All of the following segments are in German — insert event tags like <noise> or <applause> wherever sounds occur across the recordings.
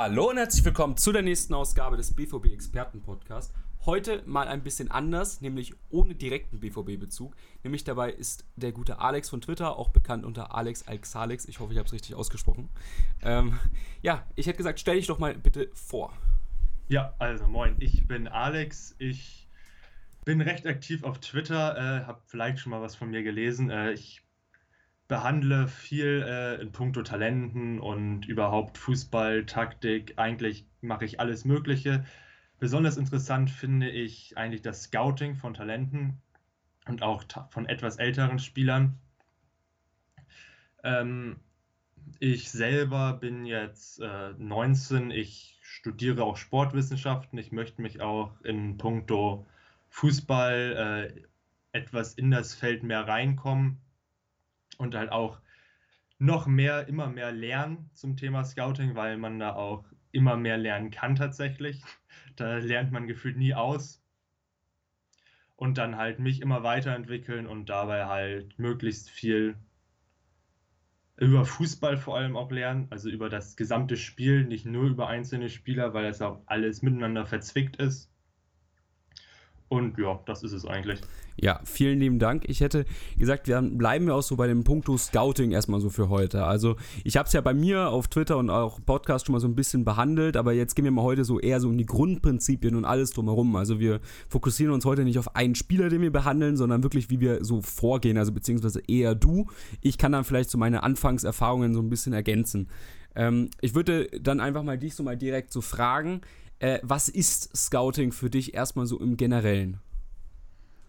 Hallo und herzlich willkommen zu der nächsten Ausgabe des BVB Experten Podcast. Heute mal ein bisschen anders, nämlich ohne direkten BVB-Bezug. Nämlich dabei ist der gute Alex von Twitter, auch bekannt unter Alex Alexalex. Ich hoffe, ich habe es richtig ausgesprochen. Ähm, ja, ich hätte gesagt, stell dich doch mal bitte vor. Ja, also moin, ich bin Alex. Ich bin recht aktiv auf Twitter, äh, habe vielleicht schon mal was von mir gelesen. Äh, ich behandle viel äh, in puncto Talenten und überhaupt Fußball, Taktik. Eigentlich mache ich alles Mögliche. Besonders interessant finde ich eigentlich das Scouting von Talenten und auch von etwas älteren Spielern. Ähm, ich selber bin jetzt äh, 19. Ich studiere auch Sportwissenschaften. Ich möchte mich auch in puncto Fußball äh, etwas in das Feld mehr reinkommen und halt auch noch mehr, immer mehr lernen zum Thema Scouting, weil man da auch immer mehr lernen kann tatsächlich. Da lernt man gefühlt nie aus. Und dann halt mich immer weiterentwickeln und dabei halt möglichst viel über Fußball vor allem auch lernen, also über das gesamte Spiel, nicht nur über einzelne Spieler, weil das auch alles miteinander verzwickt ist. Und ja, das ist es eigentlich. Ja, vielen lieben Dank. Ich hätte gesagt, wir bleiben wir auch so bei dem Punkto Scouting erstmal so für heute. Also ich habe es ja bei mir auf Twitter und auch Podcast schon mal so ein bisschen behandelt, aber jetzt gehen wir mal heute so eher so um die Grundprinzipien und alles drumherum. Also wir fokussieren uns heute nicht auf einen Spieler, den wir behandeln, sondern wirklich, wie wir so vorgehen, also beziehungsweise eher du. Ich kann dann vielleicht so meine Anfangserfahrungen so ein bisschen ergänzen. Ähm, ich würde dann einfach mal dich so mal direkt so fragen, äh, was ist Scouting für dich erstmal so im Generellen?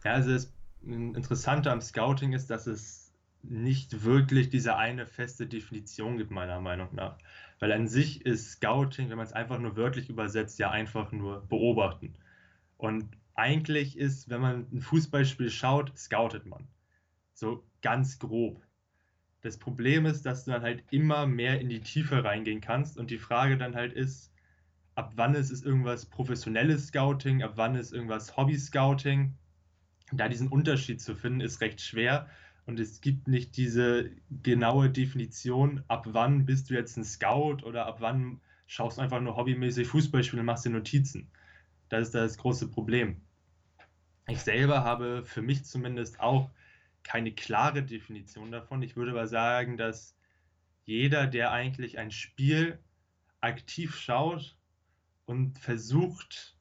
Ja, also das Interessante am Scouting ist, dass es nicht wirklich diese eine feste Definition gibt, meiner Meinung nach. Weil an sich ist Scouting, wenn man es einfach nur wörtlich übersetzt, ja einfach nur beobachten. Und eigentlich ist, wenn man ein Fußballspiel schaut, scoutet man. So ganz grob. Das Problem ist, dass du dann halt immer mehr in die Tiefe reingehen kannst und die Frage dann halt ist, ab wann ist es irgendwas professionelles Scouting, ab wann ist irgendwas Hobby-Scouting. Da diesen Unterschied zu finden, ist recht schwer. Und es gibt nicht diese genaue Definition, ab wann bist du jetzt ein Scout oder ab wann schaust du einfach nur hobbymäßig Fußballspiele und machst dir Notizen. Das ist das große Problem. Ich selber habe für mich zumindest auch keine klare Definition davon. Ich würde aber sagen, dass jeder, der eigentlich ein Spiel aktiv schaut und versucht,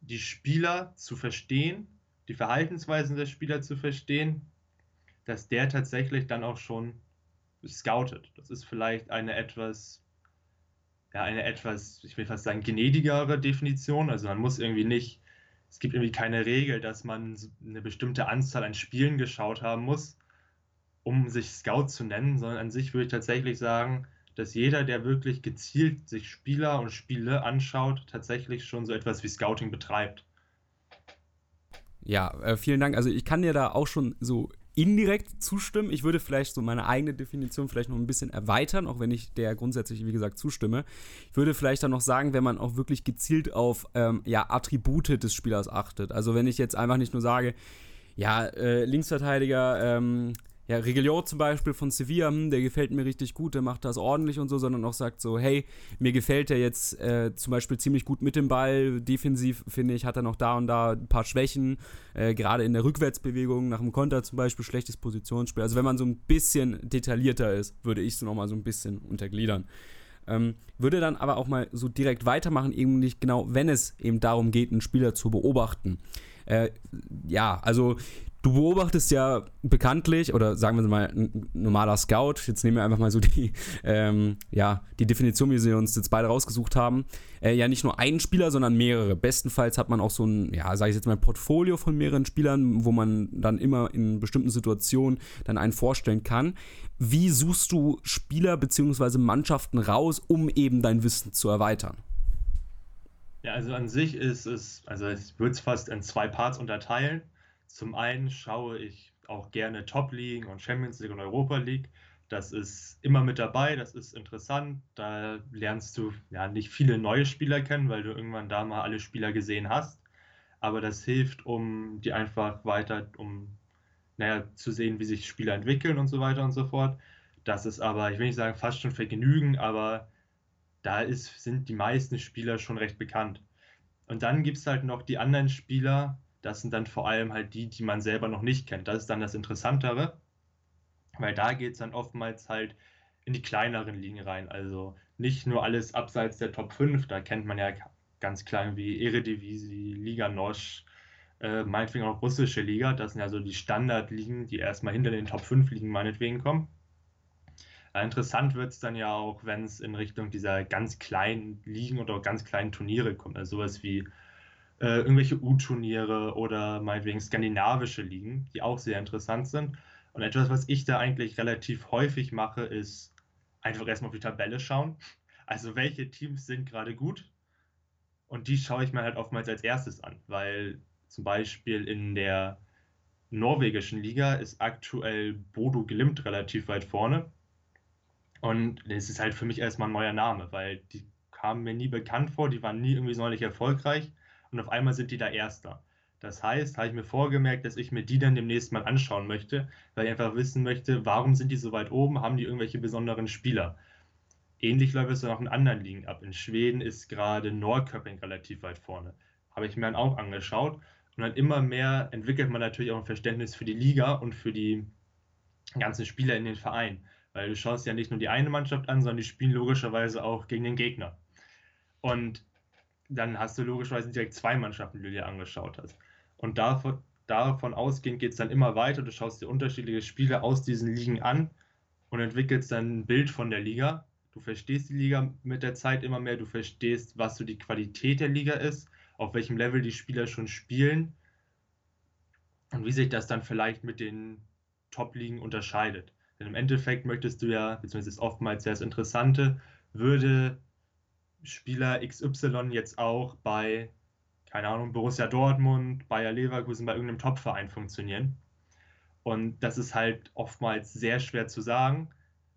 die Spieler zu verstehen, die Verhaltensweisen der Spieler zu verstehen, dass der tatsächlich dann auch schon scoutet. Das ist vielleicht eine etwas, ja, eine etwas, ich will fast sagen, gnädigere Definition. Also man muss irgendwie nicht, es gibt irgendwie keine Regel, dass man eine bestimmte Anzahl an Spielen geschaut haben muss, um sich Scout zu nennen, sondern an sich würde ich tatsächlich sagen, dass jeder, der wirklich gezielt sich Spieler und Spiele anschaut, tatsächlich schon so etwas wie Scouting betreibt. Ja, äh, vielen Dank. Also ich kann dir da auch schon so indirekt zustimmen. Ich würde vielleicht so meine eigene Definition vielleicht noch ein bisschen erweitern, auch wenn ich der grundsätzlich, wie gesagt, zustimme. Ich würde vielleicht dann noch sagen, wenn man auch wirklich gezielt auf ähm, ja, Attribute des Spielers achtet. Also wenn ich jetzt einfach nicht nur sage, ja, äh, Linksverteidiger, ähm, ja, Reguilon zum Beispiel von Sevilla, hm, der gefällt mir richtig gut, der macht das ordentlich und so, sondern auch sagt so, hey, mir gefällt der jetzt äh, zum Beispiel ziemlich gut mit dem Ball, defensiv finde ich, hat er noch da und da ein paar Schwächen, äh, gerade in der Rückwärtsbewegung, nach dem Konter zum Beispiel, schlechtes Positionsspiel. Also wenn man so ein bisschen detaillierter ist, würde ich so nochmal so ein bisschen untergliedern. Ähm, würde dann aber auch mal so direkt weitermachen, eben nicht genau, wenn es eben darum geht, einen Spieler zu beobachten. Äh, ja, also Du beobachtest ja bekanntlich, oder sagen wir mal, ein normaler Scout, jetzt nehmen wir einfach mal so die, <laughs> ähm, ja, die Definition, wie sie uns jetzt beide rausgesucht haben, äh, ja nicht nur einen Spieler, sondern mehrere. Bestenfalls hat man auch so ein, ja, sage ich jetzt mal, Portfolio von mehreren Spielern, wo man dann immer in bestimmten Situationen dann einen vorstellen kann. Wie suchst du Spieler bzw. Mannschaften raus, um eben dein Wissen zu erweitern? Ja, also an sich ist es, also ich würde es fast in zwei Parts unterteilen. Zum einen schaue ich auch gerne Top League und Champions League und Europa League. Das ist immer mit dabei, das ist interessant. Da lernst du ja nicht viele neue Spieler kennen, weil du irgendwann da mal alle Spieler gesehen hast. Aber das hilft, um die einfach weiter, um naja, zu sehen, wie sich Spieler entwickeln und so weiter und so fort. Das ist aber, ich will nicht sagen, fast schon Vergnügen, aber da ist, sind die meisten Spieler schon recht bekannt. Und dann gibt es halt noch die anderen Spieler, das sind dann vor allem halt die, die man selber noch nicht kennt. Das ist dann das Interessantere, weil da geht es dann oftmals halt in die kleineren Ligen rein. Also nicht nur alles abseits der Top 5, da kennt man ja ganz klein wie Eredivisie, Liga Nosch, äh, meinetwegen auch russische Liga. Das sind ja so die Standardligen, die erstmal hinter den Top 5 Ligen meinetwegen kommen. Äh, interessant wird es dann ja auch, wenn es in Richtung dieser ganz kleinen Ligen oder ganz kleinen Turniere kommt. Also sowas wie äh, irgendwelche U-Turniere oder meinetwegen skandinavische Ligen, die auch sehr interessant sind. Und etwas, was ich da eigentlich relativ häufig mache, ist einfach erstmal auf die Tabelle schauen. Also welche Teams sind gerade gut? Und die schaue ich mir halt oftmals als erstes an, weil zum Beispiel in der norwegischen Liga ist aktuell Bodo Glimt relativ weit vorne. Und es ist halt für mich erstmal ein neuer Name, weil die kamen mir nie bekannt vor, die waren nie irgendwie sonderlich erfolgreich und auf einmal sind die da Erster. Das heißt, habe ich mir vorgemerkt, dass ich mir die dann demnächst mal anschauen möchte, weil ich einfach wissen möchte, warum sind die so weit oben, haben die irgendwelche besonderen Spieler. Ähnlich läuft es dann auch in anderen Ligen ab. In Schweden ist gerade Norrköping relativ weit vorne. Habe ich mir dann auch angeschaut. Und dann immer mehr entwickelt man natürlich auch ein Verständnis für die Liga und für die ganzen Spieler in den Verein. Weil du schaust ja nicht nur die eine Mannschaft an, sondern die spielen logischerweise auch gegen den Gegner. Und dann hast du logischerweise direkt zwei Mannschaften, die du dir angeschaut hast. Und davon, davon ausgehend geht es dann immer weiter. Du schaust dir unterschiedliche Spiele aus diesen Ligen an und entwickelst dann ein Bild von der Liga. Du verstehst die Liga mit der Zeit immer mehr, du verstehst, was so die Qualität der Liga ist, auf welchem Level die Spieler schon spielen und wie sich das dann vielleicht mit den Top-Ligen unterscheidet. Denn im Endeffekt möchtest du ja, beziehungsweise ist oftmals sehr das Interessante, würde Spieler XY jetzt auch bei keine Ahnung, Borussia Dortmund, Bayer Leverkusen bei irgendeinem Topverein funktionieren. Und das ist halt oftmals sehr schwer zu sagen,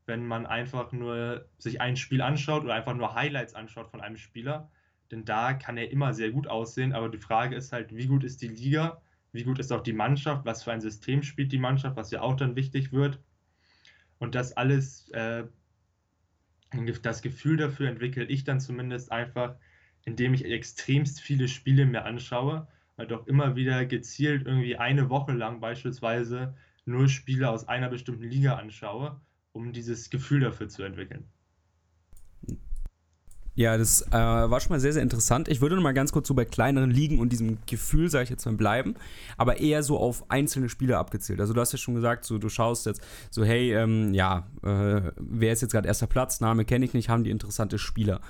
wenn man einfach nur sich ein Spiel anschaut oder einfach nur Highlights anschaut von einem Spieler. Denn da kann er immer sehr gut aussehen. Aber die Frage ist halt, wie gut ist die Liga? Wie gut ist auch die Mannschaft? Was für ein System spielt die Mannschaft? Was ja auch dann wichtig wird. Und das alles, äh, das Gefühl dafür entwickle ich dann zumindest einfach, indem ich extremst viele Spiele mir anschaue, halt auch immer wieder gezielt irgendwie eine Woche lang beispielsweise nur Spiele aus einer bestimmten Liga anschaue, um dieses Gefühl dafür zu entwickeln. Ja, das äh, war schon mal sehr, sehr interessant. Ich würde noch mal ganz kurz so bei kleineren Ligen und diesem Gefühl, sage ich jetzt mal, bleiben, aber eher so auf einzelne Spiele abgezählt. Also du hast ja schon gesagt, so, du schaust jetzt so, hey, ähm, ja, äh, wer ist jetzt gerade erster Platz? Name kenne ich nicht, haben die interessante Spieler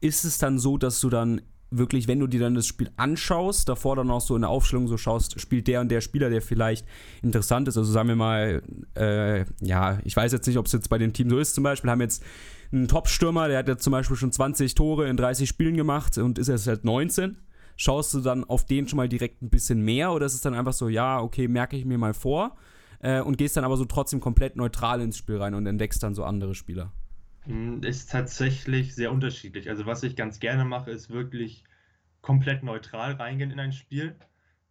ist es dann so, dass du dann wirklich, wenn du dir dann das Spiel anschaust, davor dann auch so in der Aufstellung so schaust, spielt der und der Spieler, der vielleicht interessant ist. Also sagen wir mal, äh, ja, ich weiß jetzt nicht, ob es jetzt bei dem Team so ist, zum Beispiel, haben jetzt einen Top-Stürmer, der hat jetzt zum Beispiel schon 20 Tore in 30 Spielen gemacht und ist jetzt halt 19. Schaust du dann auf den schon mal direkt ein bisschen mehr oder ist es dann einfach so, ja, okay, merke ich mir mal vor äh, und gehst dann aber so trotzdem komplett neutral ins Spiel rein und entdeckst dann so andere Spieler? Hm, ist tatsächlich sehr unterschiedlich. Also was ich ganz gerne mache, ist wirklich komplett neutral reingehen in ein Spiel.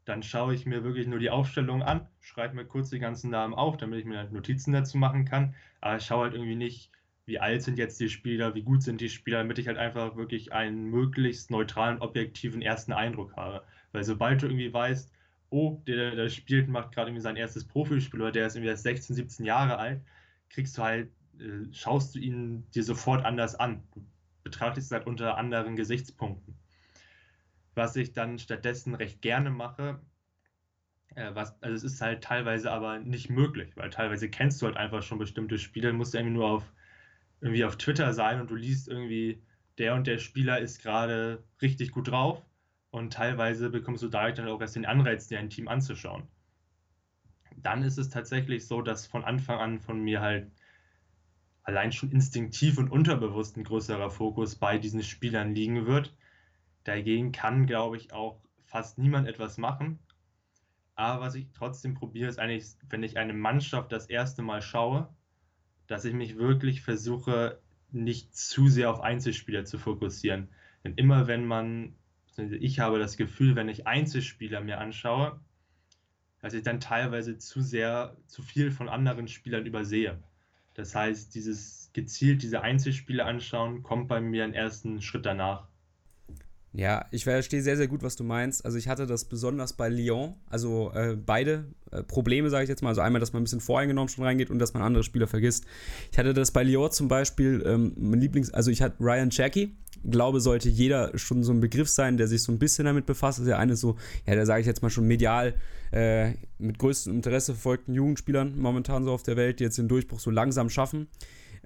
Dann schaue ich mir wirklich nur die Aufstellung an, schreibe mir kurz die ganzen Namen auf, damit ich mir halt Notizen dazu machen kann. Aber ich schaue halt irgendwie nicht, wie alt sind jetzt die Spieler, wie gut sind die Spieler, damit ich halt einfach wirklich einen möglichst neutralen, objektiven ersten Eindruck habe. Weil sobald du irgendwie weißt, oh, der, der spielt, macht gerade irgendwie sein erstes Profispiel oder der ist irgendwie erst 16, 17 Jahre alt, kriegst du halt äh, schaust du ihn dir sofort anders an. Du betrachtest es halt unter anderen Gesichtspunkten. Was ich dann stattdessen recht gerne mache, äh, was, also es ist halt teilweise aber nicht möglich, weil teilweise kennst du halt einfach schon bestimmte Spieler, musst du irgendwie nur auf, irgendwie auf Twitter sein und du liest irgendwie, der und der Spieler ist gerade richtig gut drauf und teilweise bekommst du dadurch dann auch erst den Anreiz, dir ein Team anzuschauen. Dann ist es tatsächlich so, dass von Anfang an von mir halt allein schon instinktiv und unterbewusst ein größerer Fokus bei diesen Spielern liegen wird. Dagegen kann, glaube ich, auch fast niemand etwas machen. Aber was ich trotzdem probiere, ist eigentlich, wenn ich eine Mannschaft das erste Mal schaue, dass ich mich wirklich versuche, nicht zu sehr auf Einzelspieler zu fokussieren. Denn immer wenn man, ich habe das Gefühl, wenn ich Einzelspieler mir anschaue, dass ich dann teilweise zu sehr, zu viel von anderen Spielern übersehe Das heißt, dieses gezielt diese Einzelspiele anschauen, kommt bei mir einen ersten Schritt danach. Ja, ich verstehe sehr, sehr gut, was du meinst. Also ich hatte das besonders bei Lyon, also äh, beide äh, Probleme, sage ich jetzt mal. Also einmal, dass man ein bisschen voreingenommen schon reingeht und dass man andere Spieler vergisst. Ich hatte das bei Lyon zum Beispiel, ähm, mein Lieblings-, also ich hatte Ryan Cherky, glaube, sollte jeder schon so ein Begriff sein, der sich so ein bisschen damit befasst. Das ist ja eine so, ja, da sage ich jetzt mal schon medial äh, mit größtem Interesse verfolgten Jugendspielern momentan so auf der Welt, die jetzt den Durchbruch so langsam schaffen.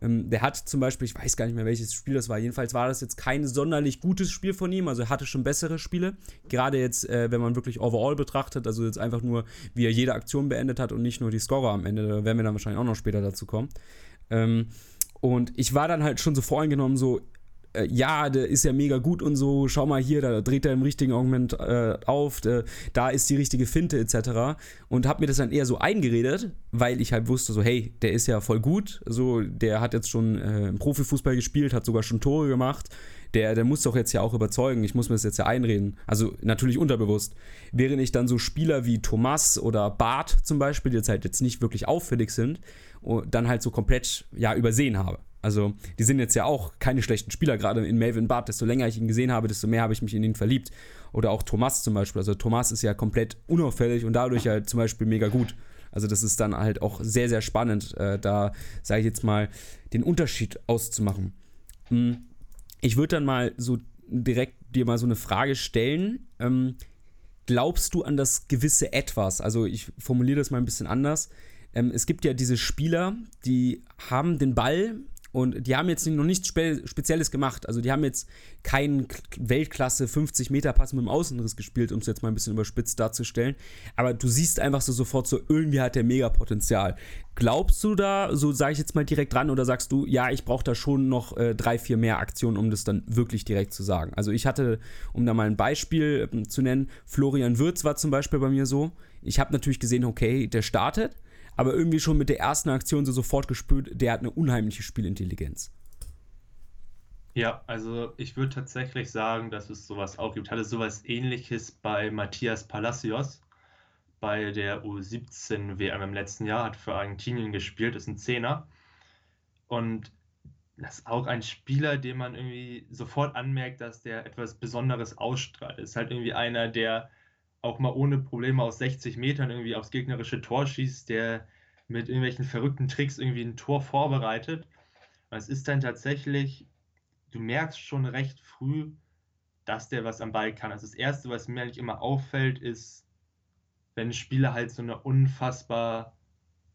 Ähm, der hat zum Beispiel, ich weiß gar nicht mehr, welches Spiel das war, jedenfalls war das jetzt kein sonderlich gutes Spiel von ihm, also er hatte schon bessere Spiele. Gerade jetzt, äh, wenn man wirklich overall betrachtet, also jetzt einfach nur, wie er jede Aktion beendet hat und nicht nur die Scorer am Ende, da werden wir dann wahrscheinlich auch noch später dazu kommen. Ähm, und ich war dann halt schon so voreingenommen, so, äh, ja, der ist ja mega gut und so, schau mal hier, da dreht er im richtigen Moment äh, auf, äh, da ist die richtige Finte etc. Und habe mir das dann eher so eingeredet, weil ich halt wusste, so, hey, der ist ja voll gut, so, der hat jetzt schon äh, Profifußball gespielt, hat sogar schon Tore gemacht, der, der muss doch jetzt ja auch überzeugen, ich muss mir das jetzt ja einreden. Also natürlich unterbewusst. Während ich dann so Spieler wie Thomas oder Bart zum Beispiel, die jetzt halt jetzt nicht wirklich auffällig sind, dann halt so komplett ja übersehen habe. Also, die sind jetzt ja auch keine schlechten Spieler, gerade in Melvin Barth. Desto länger ich ihn gesehen habe, desto mehr habe ich mich in ihn verliebt. Oder auch Thomas zum Beispiel. Also, Thomas ist ja komplett unauffällig und dadurch halt zum Beispiel mega gut. Also, das ist dann halt auch sehr, sehr spannend, äh, da, sage ich jetzt mal, den Unterschied auszumachen. Hm. Ich würde dann mal so direkt dir mal so eine Frage stellen. Ähm, glaubst du an das gewisse Etwas? Also, ich formuliere das mal ein bisschen anders. Ähm, es gibt ja diese Spieler, die haben den Ball und die haben jetzt noch nichts Spe Spezielles gemacht. Also die haben jetzt keinen Weltklasse 50 Meter Pass mit dem Außenriss gespielt, um es jetzt mal ein bisschen überspitzt darzustellen. Aber du siehst einfach so sofort so, irgendwie hat der mega Potenzial. Glaubst du da, so sage ich jetzt mal direkt dran, oder sagst du, ja, ich brauche da schon noch äh, drei, vier mehr Aktionen, um das dann wirklich direkt zu sagen? Also ich hatte, um da mal ein Beispiel äh, zu nennen, Florian Würz war zum Beispiel bei mir so. Ich habe natürlich gesehen, okay, der startet aber irgendwie schon mit der ersten Aktion so sofort gespürt, der hat eine unheimliche Spielintelligenz. Ja, also ich würde tatsächlich sagen, dass es sowas auch gibt. Hatte sowas ähnliches bei Matthias Palacios bei der U17 WM im letzten Jahr, hat für Argentinien gespielt, ist ein Zehner. Und das ist auch ein Spieler, dem man irgendwie sofort anmerkt, dass der etwas Besonderes ausstrahlt. Ist halt irgendwie einer, der auch mal ohne Probleme aus 60 Metern irgendwie aufs gegnerische Tor schießt, der mit irgendwelchen verrückten Tricks irgendwie ein Tor vorbereitet. Es ist dann tatsächlich, du merkst schon recht früh, dass der was am Ball kann. Also das Erste, was mir eigentlich immer auffällt, ist, wenn ein Spieler halt so eine unfassbar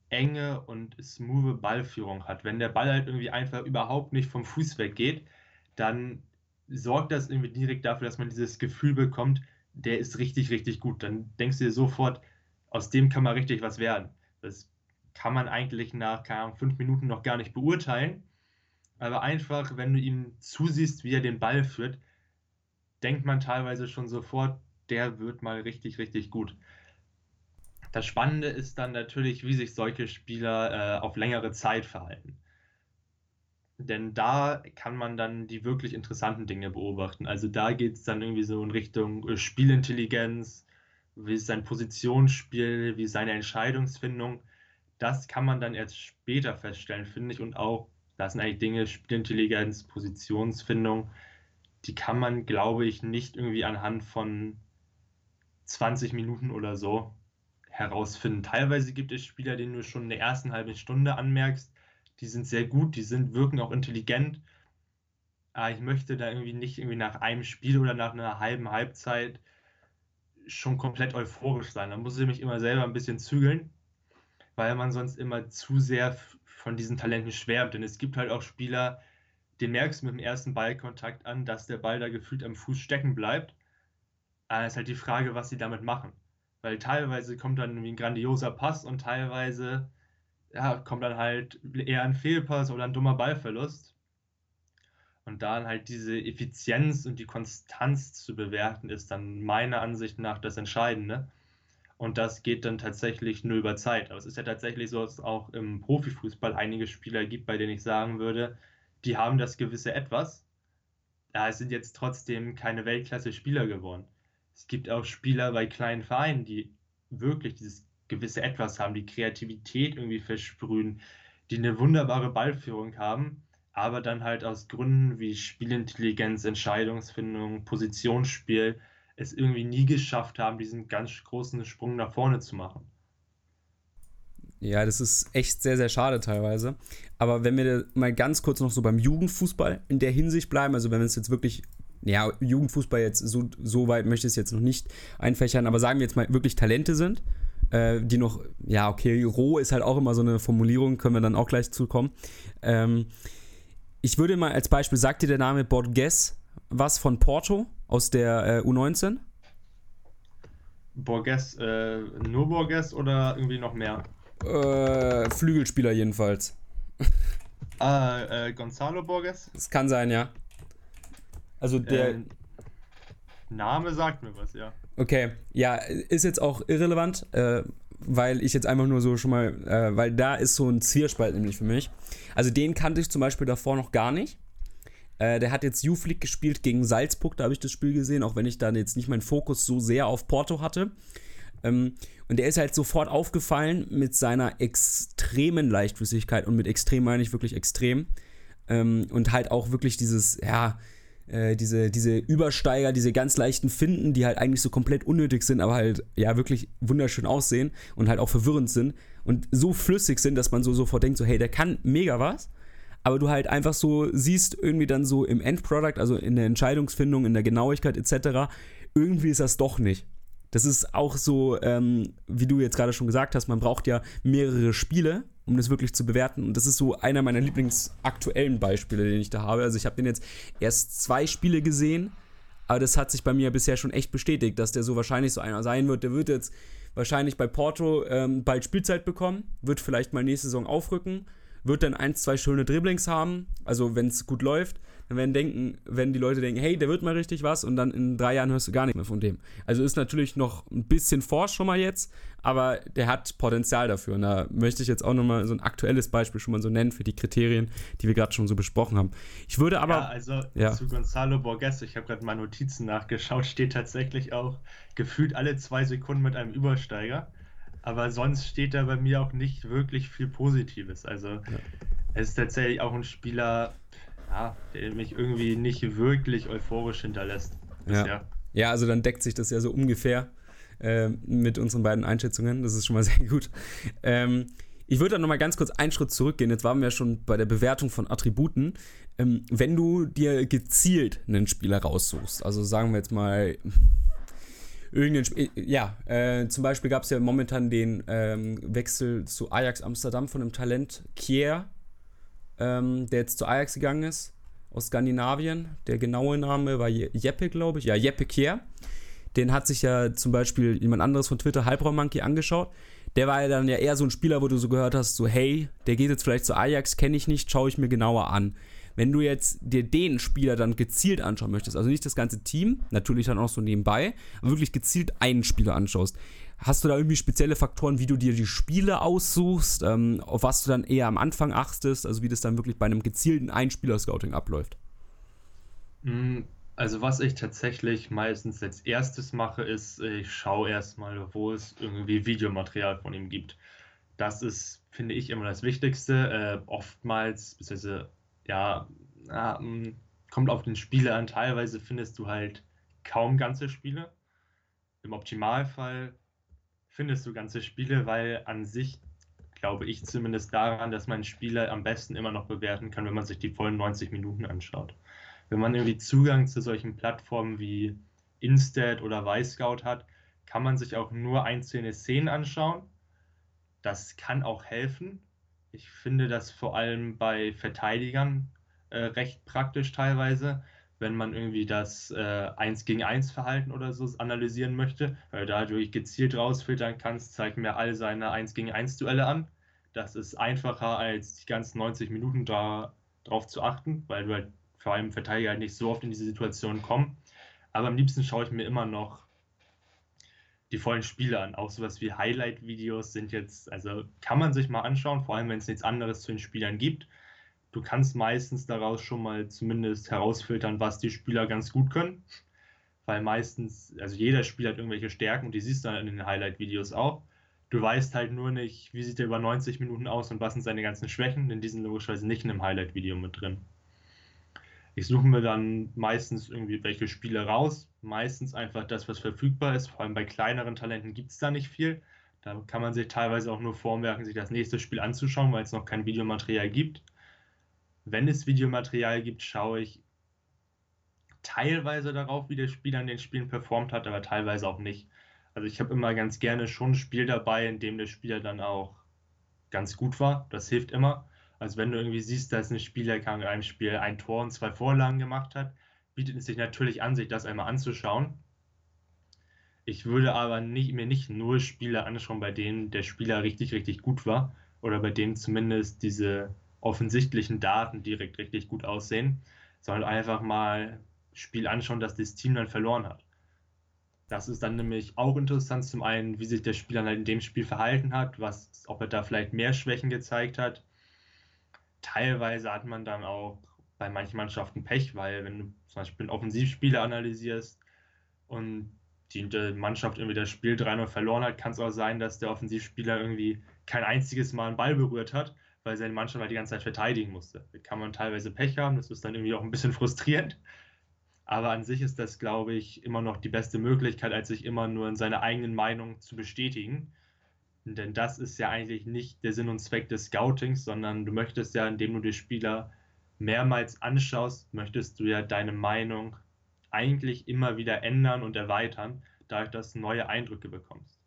enge und smooth Ballführung hat. Wenn der Ball halt irgendwie einfach überhaupt nicht vom Fuß weggeht, dann sorgt das irgendwie direkt dafür, dass man dieses Gefühl bekommt, der ist richtig, richtig gut. Dann denkst du dir sofort, aus dem kann man richtig was werden. Das kann man eigentlich nach, Ahnung, fünf Minuten noch gar nicht beurteilen. Aber einfach, wenn du ihm zusiehst, wie er den Ball führt, denkt man teilweise schon sofort, der wird mal richtig, richtig gut. Das Spannende ist dann natürlich, wie sich solche Spieler äh, auf längere Zeit verhalten. Denn da kann man dann die wirklich interessanten Dinge beobachten. Also da geht es dann irgendwie so in Richtung äh, Spielintelligenz, wie ist sein Positionsspiel, wie ist seine Entscheidungsfindung. Das kann man dann erst später feststellen, finde ich. Und auch, das sind eigentlich Dinge, Spielintelligenz, Positionsfindung, die kann man, glaube ich, nicht irgendwie anhand von 20 Minuten oder so herausfinden. Teilweise gibt es Spieler, denen du schon in der ersten halben Stunde anmerkst, die sind sehr gut, die sind, wirken auch intelligent. Aber ich möchte da irgendwie nicht irgendwie nach einem Spiel oder nach einer halben Halbzeit schon komplett euphorisch sein. Da muss ich mich immer selber ein bisschen zügeln, weil man sonst immer zu sehr von diesen Talenten schwärmt. Denn es gibt halt auch Spieler, den merkst du mit dem ersten Ballkontakt an, dass der Ball da gefühlt am Fuß stecken bleibt. Aber es ist halt die Frage, was sie damit machen. Weil teilweise kommt dann irgendwie ein grandioser Pass und teilweise ja, kommt dann halt eher ein Fehlpass oder ein dummer Ballverlust. Und dann halt diese Effizienz und die Konstanz zu bewerten, ist dann meiner Ansicht nach das Entscheidende. Und das geht dann tatsächlich nur über Zeit. Aber es ist ja tatsächlich so, dass es auch im Profifußball einige Spieler gibt, bei denen ich sagen würde, die haben das gewisse Etwas. Ja, es sind jetzt trotzdem keine Weltklasse-Spieler geworden. Es gibt auch Spieler bei kleinen Vereinen, die wirklich dieses gewisse Etwas haben, die Kreativität irgendwie versprühen, die eine wunderbare Ballführung haben, aber dann halt aus Gründen wie Spielintelligenz, Entscheidungsfindung, Positionsspiel es irgendwie nie geschafft haben, diesen ganz großen Sprung nach vorne zu machen. Ja, das ist echt sehr, sehr schade teilweise. Aber wenn wir mal ganz kurz noch so beim Jugendfußball in der Hinsicht bleiben, also wenn wir es jetzt wirklich, ja, Jugendfußball jetzt so, so weit möchte ich es jetzt noch nicht einfächern, aber sagen wir jetzt mal wirklich Talente sind, äh, die noch, ja, okay, roh ist halt auch immer so eine Formulierung, können wir dann auch gleich zukommen. Ähm, ich würde mal als Beispiel, sagt dir der Name Borges was von Porto aus der äh, U19? Borges, äh, nur Borges oder irgendwie noch mehr? Äh, Flügelspieler jedenfalls. Ah, äh, Gonzalo Borges? Das kann sein, ja. Also der. Ähm, Name sagt mir was, ja. Okay, ja, ist jetzt auch irrelevant, äh, weil ich jetzt einfach nur so schon mal, äh, weil da ist so ein Zierspalt nämlich für mich. Also den kannte ich zum Beispiel davor noch gar nicht. Äh, der hat jetzt Youth League gespielt gegen Salzburg, da habe ich das Spiel gesehen, auch wenn ich dann jetzt nicht meinen Fokus so sehr auf Porto hatte. Ähm, und der ist halt sofort aufgefallen mit seiner extremen Leichtflüssigkeit und mit extrem meine ich wirklich extrem. Ähm, und halt auch wirklich dieses, ja, äh, diese, diese Übersteiger, diese ganz leichten Finden, die halt eigentlich so komplett unnötig sind, aber halt ja wirklich wunderschön aussehen und halt auch verwirrend sind und so flüssig sind, dass man so sofort denkt, so hey, der kann mega was, aber du halt einfach so siehst irgendwie dann so im Endproduct, also in der Entscheidungsfindung, in der Genauigkeit etc., irgendwie ist das doch nicht. Das ist auch so, ähm, wie du jetzt gerade schon gesagt hast, man braucht ja mehrere Spiele, um das wirklich zu bewerten. Und das ist so einer meiner Lieblingsaktuellen Beispiele, den ich da habe. Also ich habe den jetzt erst zwei Spiele gesehen, aber das hat sich bei mir bisher schon echt bestätigt, dass der so wahrscheinlich so einer sein wird. Der wird jetzt wahrscheinlich bei Porto ähm, bald Spielzeit bekommen, wird vielleicht mal nächste Saison aufrücken, wird dann ein, zwei schöne Dribblings haben, also wenn es gut läuft dann werden denken, wenn die Leute denken, hey, der wird mal richtig was und dann in drei Jahren hörst du gar nicht mehr von dem. Also ist natürlich noch ein bisschen forsch schon mal jetzt, aber der hat Potenzial dafür. Und da möchte ich jetzt auch nochmal so ein aktuelles Beispiel schon mal so nennen für die Kriterien, die wir gerade schon so besprochen haben. Ich würde aber. Ja, also ja. zu Gonzalo Borges, ich habe gerade mal Notizen nachgeschaut, <laughs> steht tatsächlich auch gefühlt alle zwei Sekunden mit einem Übersteiger. Aber sonst steht da bei mir auch nicht wirklich viel Positives. Also ja. es ist tatsächlich auch ein Spieler, ja, der mich irgendwie nicht wirklich euphorisch hinterlässt. Bisher. Ja. ja, also dann deckt sich das ja so ungefähr äh, mit unseren beiden Einschätzungen. Das ist schon mal <laughs> sehr gut. Ähm, ich würde dann nochmal ganz kurz einen Schritt zurückgehen. Jetzt waren wir ja schon bei der Bewertung von Attributen. Ähm, wenn du dir gezielt einen Spieler raussuchst, also sagen wir jetzt mal <laughs> irgendeinen Sp ja, äh, zum Beispiel gab es ja momentan den ähm, Wechsel zu Ajax Amsterdam von dem Talent Kier, ähm, der jetzt zu Ajax gegangen ist, aus Skandinavien. Der genaue Name war Jeppe, glaube ich. Ja, Jeppe Kier. Den hat sich ja zum Beispiel jemand anderes von Twitter, Halbraum Monkey, angeschaut. Der war ja dann ja eher so ein Spieler, wo du so gehört hast, so hey, der geht jetzt vielleicht zu Ajax, kenne ich nicht, schaue ich mir genauer an. Wenn du jetzt dir den Spieler dann gezielt anschauen möchtest, also nicht das ganze Team, natürlich dann auch so nebenbei, aber wirklich gezielt einen Spieler anschaust, Hast du da irgendwie spezielle Faktoren, wie du dir die Spiele aussuchst, ähm, auf was du dann eher am Anfang achtest, also wie das dann wirklich bei einem gezielten Einspieler-Scouting abläuft? Mm, also was ich tatsächlich meistens als erstes mache, ist, ich schaue erstmal, wo es irgendwie Videomaterial von ihm gibt. Das ist, finde ich, immer das Wichtigste. Äh, oftmals, beziehungsweise, ja, mm, kommt auf den Spieler an. Teilweise findest du halt kaum ganze Spiele. Im Optimalfall findest du ganze Spiele, weil an sich glaube ich zumindest daran, dass man Spiele am besten immer noch bewerten kann, wenn man sich die vollen 90 Minuten anschaut. Wenn man irgendwie Zugang zu solchen Plattformen wie Instat oder Wisecout hat, kann man sich auch nur einzelne Szenen anschauen. Das kann auch helfen. Ich finde das vor allem bei Verteidigern äh, recht praktisch teilweise, wenn man irgendwie das äh, 1 gegen 1 Verhalten oder so analysieren möchte, weil du dadurch gezielt rausfiltern kannst, zeigt mir all seine 1 gegen 1 Duelle an. Das ist einfacher als die ganzen 90 Minuten da drauf zu achten, weil du halt vor allem Verteidiger halt nicht so oft in diese Situation kommen. Aber am liebsten schaue ich mir immer noch die vollen Spiele an. Auch sowas wie Highlight-Videos sind jetzt, also kann man sich mal anschauen, vor allem wenn es nichts anderes zu den Spielern gibt du kannst meistens daraus schon mal zumindest herausfiltern, was die Spieler ganz gut können. Weil meistens, also jeder Spieler hat irgendwelche Stärken und die siehst du dann in den Highlight-Videos auch. Du weißt halt nur nicht, wie sieht er über 90 Minuten aus und was sind seine ganzen Schwächen, denn die sind logischerweise nicht in einem Highlight-Video mit drin. Ich suche mir dann meistens irgendwie welche Spiele raus, meistens einfach das, was verfügbar ist. Vor allem bei kleineren Talenten gibt es da nicht viel. Da kann man sich teilweise auch nur vormerken, sich das nächste Spiel anzuschauen, weil es noch kein Videomaterial gibt. Wenn es Videomaterial gibt, schaue ich teilweise darauf, wie der Spieler in den Spielen performt hat, aber teilweise auch nicht. Also ich habe immer ganz gerne schon ein Spiel dabei, in dem der Spieler dann auch ganz gut war. Das hilft immer. Also wenn du irgendwie siehst, dass ein Spieler in einem Spiel ein Tor und zwei Vorlagen gemacht hat, bietet es sich natürlich an, sich das einmal anzuschauen. Ich würde aber nicht, mir nicht nur Spiele anschauen, bei denen der Spieler richtig, richtig gut war oder bei denen zumindest diese offensichtlichen Daten direkt richtig gut aussehen, sondern einfach mal Spiel anschauen, dass das Team dann verloren hat. Das ist dann nämlich auch interessant, zum einen, wie sich der Spieler halt in dem Spiel verhalten hat, was, ob er da vielleicht mehr Schwächen gezeigt hat. Teilweise hat man dann auch bei manchen Mannschaften Pech, weil wenn du zum Beispiel einen Offensivspieler analysierst und die Mannschaft irgendwie das Spiel 3-0 verloren hat, kann es auch sein, dass der Offensivspieler irgendwie kein einziges Mal einen Ball berührt hat, weil seine Mannschaft halt die ganze Zeit verteidigen musste. Da kann man teilweise Pech haben, das ist dann irgendwie auch ein bisschen <laughs> frustrierend. Aber an sich ist das, glaube ich, immer noch die beste Möglichkeit, als sich immer nur in seiner eigenen Meinung zu bestätigen. Denn das ist ja eigentlich nicht der Sinn und Zweck des Scoutings, sondern du möchtest ja, indem du die Spieler mehrmals anschaust, möchtest du ja deine Meinung eigentlich immer wieder ändern und erweitern, dadurch, dass du neue Eindrücke bekommst.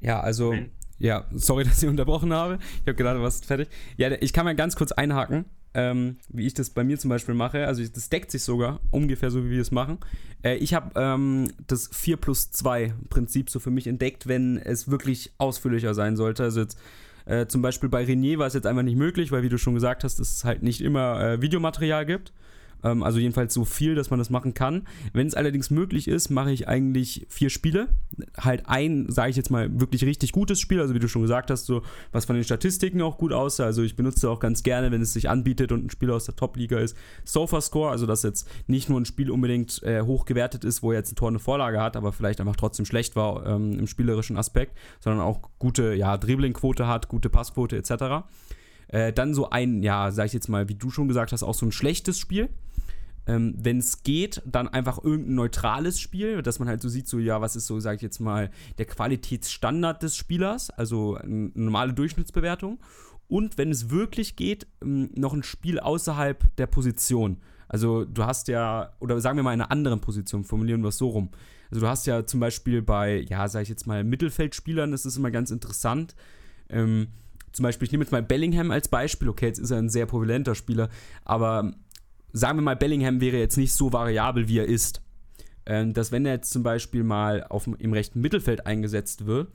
Ja, also, Wenn, ja, sorry, <laughs> dass ich unterbrochen habe. Ich habe gerade was fertig. Ja, ich kann mal ganz kurz einhaken ähm, wie ich das bei mir zum Beispiel mache. Also das deckt sich sogar ungefähr so, wie wir es machen. Äh, ich habe ähm, das 4 plus 2 Prinzip so für mich entdeckt, wenn es wirklich ausführlicher sein sollte. Also jetzt äh, zum Beispiel bei Renier war es jetzt einfach nicht möglich, weil wie du schon gesagt hast, es halt nicht immer äh, Videomaterial gibt. Ähm, also jedenfalls so viel, dass man das machen kann. Wenn es allerdings möglich ist, mache ich eigentlich vier Spiele. Halt ein, sage ich jetzt mal, wirklich richtig gutes Spiel. Also wie du schon gesagt hast, so was von den Statistiken auch gut aussah. Also ich benutze auch ganz gerne, wenn es sich anbietet und ein Spiel aus der Top-Liga ist, Sofa-Score. Also dass jetzt nicht nur ein Spiel unbedingt äh, hoch gewertet ist, wo jetzt ein Tor eine Vorlage hat, aber vielleicht einfach trotzdem schlecht war ähm, im spielerischen Aspekt, sondern auch gute ja, Dribbling-Quote hat, gute Passquote etc. Äh, dann so ein, ja, sag ich jetzt mal, wie du schon gesagt hast, auch so ein schlechtes Spiel. Ähm, Wenn es geht, dann einfach irgendein neutrales Spiel, dass man halt so sieht, so, ja, was ist so, sag ich jetzt mal, der Qualitätsstandard des Spielers, also eine normale Durchschnittsbewertung. Und wenn es wirklich geht, ähm, noch ein Spiel außerhalb der Position. Also du hast ja, oder sagen wir mal in einer anderen Position, formulieren wir es so rum. Also du hast ja zum Beispiel bei, ja, sag ich jetzt mal, Mittelfeldspielern, das ist immer ganz interessant. Ähm, zum Beispiel, ich nehme jetzt mal Bellingham als Beispiel. Okay, jetzt ist er ein sehr populenter Spieler, aber sagen wir mal, Bellingham wäre jetzt nicht so variabel, wie er ist. Ähm, dass wenn er jetzt zum Beispiel mal auf, im rechten Mittelfeld eingesetzt wird,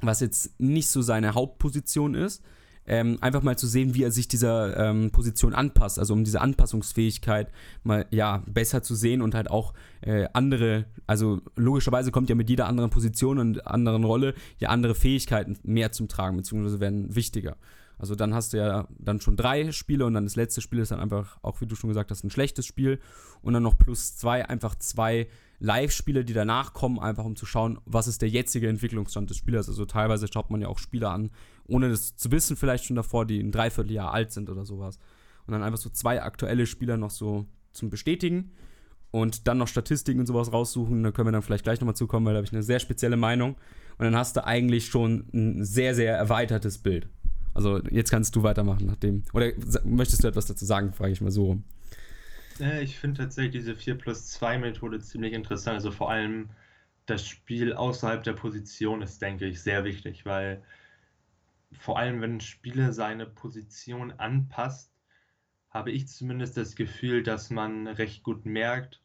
was jetzt nicht so seine Hauptposition ist, ähm, einfach mal zu sehen, wie er sich dieser ähm, Position anpasst, also um diese Anpassungsfähigkeit mal ja besser zu sehen und halt auch äh, andere, also logischerweise kommt ja mit jeder anderen Position und anderen Rolle ja andere Fähigkeiten mehr zum Tragen, beziehungsweise werden wichtiger. Also dann hast du ja dann schon drei Spiele und dann das letzte Spiel ist dann einfach, auch wie du schon gesagt hast, ein schlechtes Spiel und dann noch plus zwei, einfach zwei Live-Spiele, die danach kommen, einfach um zu schauen, was ist der jetzige Entwicklungsstand des Spielers. Also teilweise schaut man ja auch Spieler an, ohne das zu wissen, vielleicht schon davor, die ein Dreivierteljahr alt sind oder sowas. Und dann einfach so zwei aktuelle Spieler noch so zum Bestätigen und dann noch Statistiken und sowas raussuchen. Da können wir dann vielleicht gleich nochmal zukommen, weil da habe ich eine sehr spezielle Meinung. Und dann hast du eigentlich schon ein sehr, sehr erweitertes Bild. Also jetzt kannst du weitermachen nachdem. Oder möchtest du etwas dazu sagen, frage ich mal so rum. Ich finde tatsächlich diese 4 plus 2 Methode ziemlich interessant. Also vor allem das Spiel außerhalb der Position ist, denke ich, sehr wichtig, weil vor allem wenn ein Spieler seine Position anpasst, habe ich zumindest das Gefühl, dass man recht gut merkt,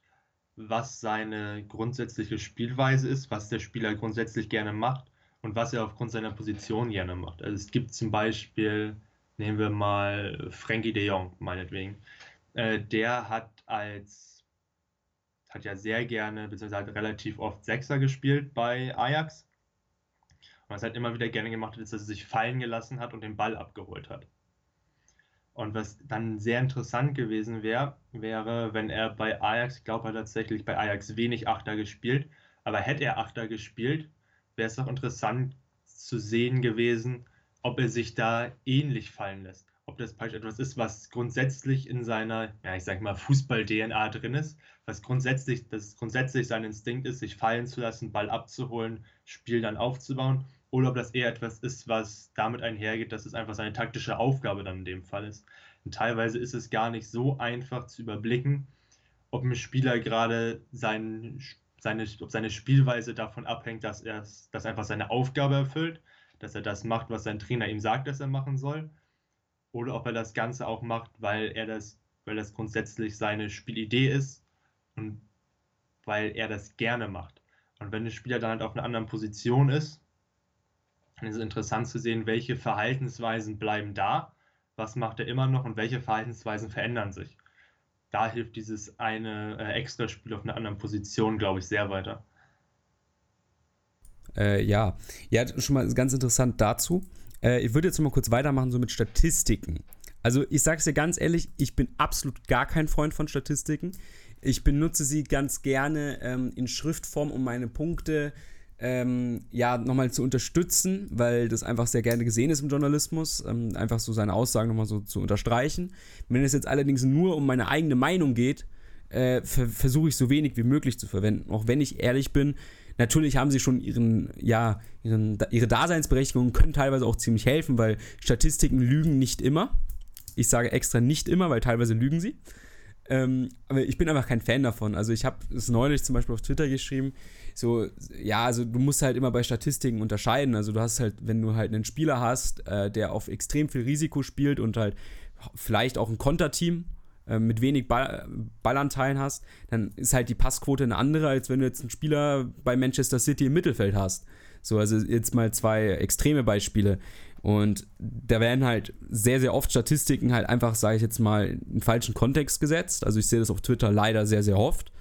was seine grundsätzliche Spielweise ist, was der Spieler grundsätzlich gerne macht und was er aufgrund seiner Position gerne macht. Also es gibt zum Beispiel, nehmen wir mal Frankie de Jong, meinetwegen. Äh, der hat als, hat ja sehr gerne, beziehungsweise hat relativ oft Sechser gespielt bei Ajax. Und was halt immer wieder gerne gemacht hat, ist, dass er sich fallen gelassen hat und den Ball abgeholt hat. Und was dann sehr interessant gewesen wäre, wäre, wenn er bei Ajax, ich glaube er tatsächlich bei Ajax wenig Achter gespielt, aber hätte er Achter gespielt, wäre es auch interessant, zu sehen gewesen, ob er sich da ähnlich fallen lässt. Ob das praktisch etwas ist, was grundsätzlich in seiner, ja, ich sag mal, Fußball-DNA drin ist, was grundsätzlich, das grundsätzlich sein Instinkt ist, sich fallen zu lassen, Ball abzuholen, Spiel dann aufzubauen, oder ob das eher etwas ist, was damit einhergeht, dass es einfach seine taktische Aufgabe dann in dem Fall ist. Und teilweise ist es gar nicht so einfach zu überblicken, ob ein Spieler gerade sein, seine, ob seine Spielweise davon abhängt, dass er dass einfach seine Aufgabe erfüllt, dass er das macht, was sein Trainer ihm sagt, dass er machen soll, oder ob er das Ganze auch macht, weil er das, weil das grundsätzlich seine Spielidee ist und weil er das gerne macht. Und wenn der Spieler dann halt auf einer anderen Position ist, dann ist es interessant zu sehen, welche Verhaltensweisen bleiben da, was macht er immer noch und welche Verhaltensweisen verändern sich da hilft dieses eine äh, Extraspiel auf einer anderen Position, glaube ich, sehr weiter. Äh, ja, ja, schon mal ganz interessant dazu. Äh, ich würde jetzt mal kurz weitermachen, so mit Statistiken. Also, ich sage es dir ganz ehrlich, ich bin absolut gar kein Freund von Statistiken. Ich benutze sie ganz gerne ähm, in Schriftform, um meine Punkte ähm, ja, nochmal zu unterstützen, weil das einfach sehr gerne gesehen ist im Journalismus, ähm, einfach so seine Aussagen nochmal so zu unterstreichen. Wenn es jetzt allerdings nur um meine eigene Meinung geht, äh, ver versuche ich so wenig wie möglich zu verwenden. Auch wenn ich ehrlich bin, natürlich haben sie schon ihren, ja, ihren, ihre Daseinsberechtigung, können teilweise auch ziemlich helfen, weil Statistiken lügen nicht immer. Ich sage extra nicht immer, weil teilweise lügen sie. Ähm, aber ich bin einfach kein Fan davon. Also ich habe es neulich zum Beispiel auf Twitter geschrieben, so, ja, also du musst halt immer bei Statistiken unterscheiden. Also du hast halt, wenn du halt einen Spieler hast, äh, der auf extrem viel Risiko spielt und halt vielleicht auch ein Konterteam äh, mit wenig Ball, Ballanteilen hast, dann ist halt die Passquote eine andere, als wenn du jetzt einen Spieler bei Manchester City im Mittelfeld hast. So, also jetzt mal zwei extreme Beispiele. Und da werden halt sehr, sehr oft Statistiken halt einfach, sage ich jetzt mal, in falschen Kontext gesetzt. Also ich sehe das auf Twitter leider sehr, sehr oft.